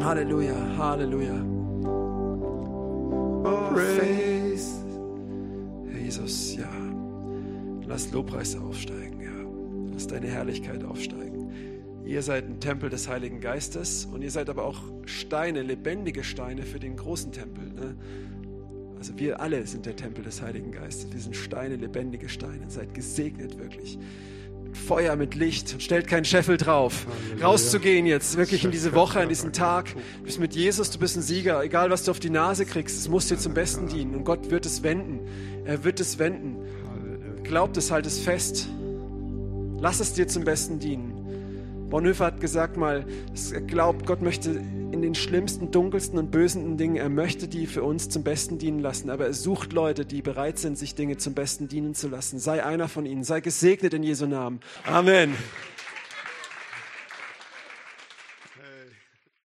Halleluja, Halleluja. Oh, Praise. Jesus, ja. Lass Lobpreis aufsteigen, ja. Lass deine Herrlichkeit aufsteigen. Ihr seid ein Tempel des Heiligen Geistes und ihr seid aber auch Steine, lebendige Steine für den großen Tempel. Ne? Also wir alle sind der Tempel des Heiligen Geistes. Wir sind Steine, lebendige Steine. Seid gesegnet wirklich. Feuer, mit Licht. Stellt keinen Scheffel drauf. Rauszugehen jetzt, wirklich in diese Woche, in diesen Tag. Du bist mit Jesus, du bist ein Sieger. Egal, was du auf die Nase kriegst, es muss dir zum Besten dienen. Und Gott wird es wenden. Er wird es wenden. Glaubt es, halt es fest. Lass es dir zum Besten dienen. Bonhoeffer hat gesagt mal, er glaubt, Gott möchte in den schlimmsten, dunkelsten und bösen Dingen, er möchte die für uns zum Besten dienen lassen, aber er sucht Leute, die bereit sind, sich Dinge zum Besten dienen zu lassen. Sei einer von ihnen, sei gesegnet in Jesu Namen. Amen.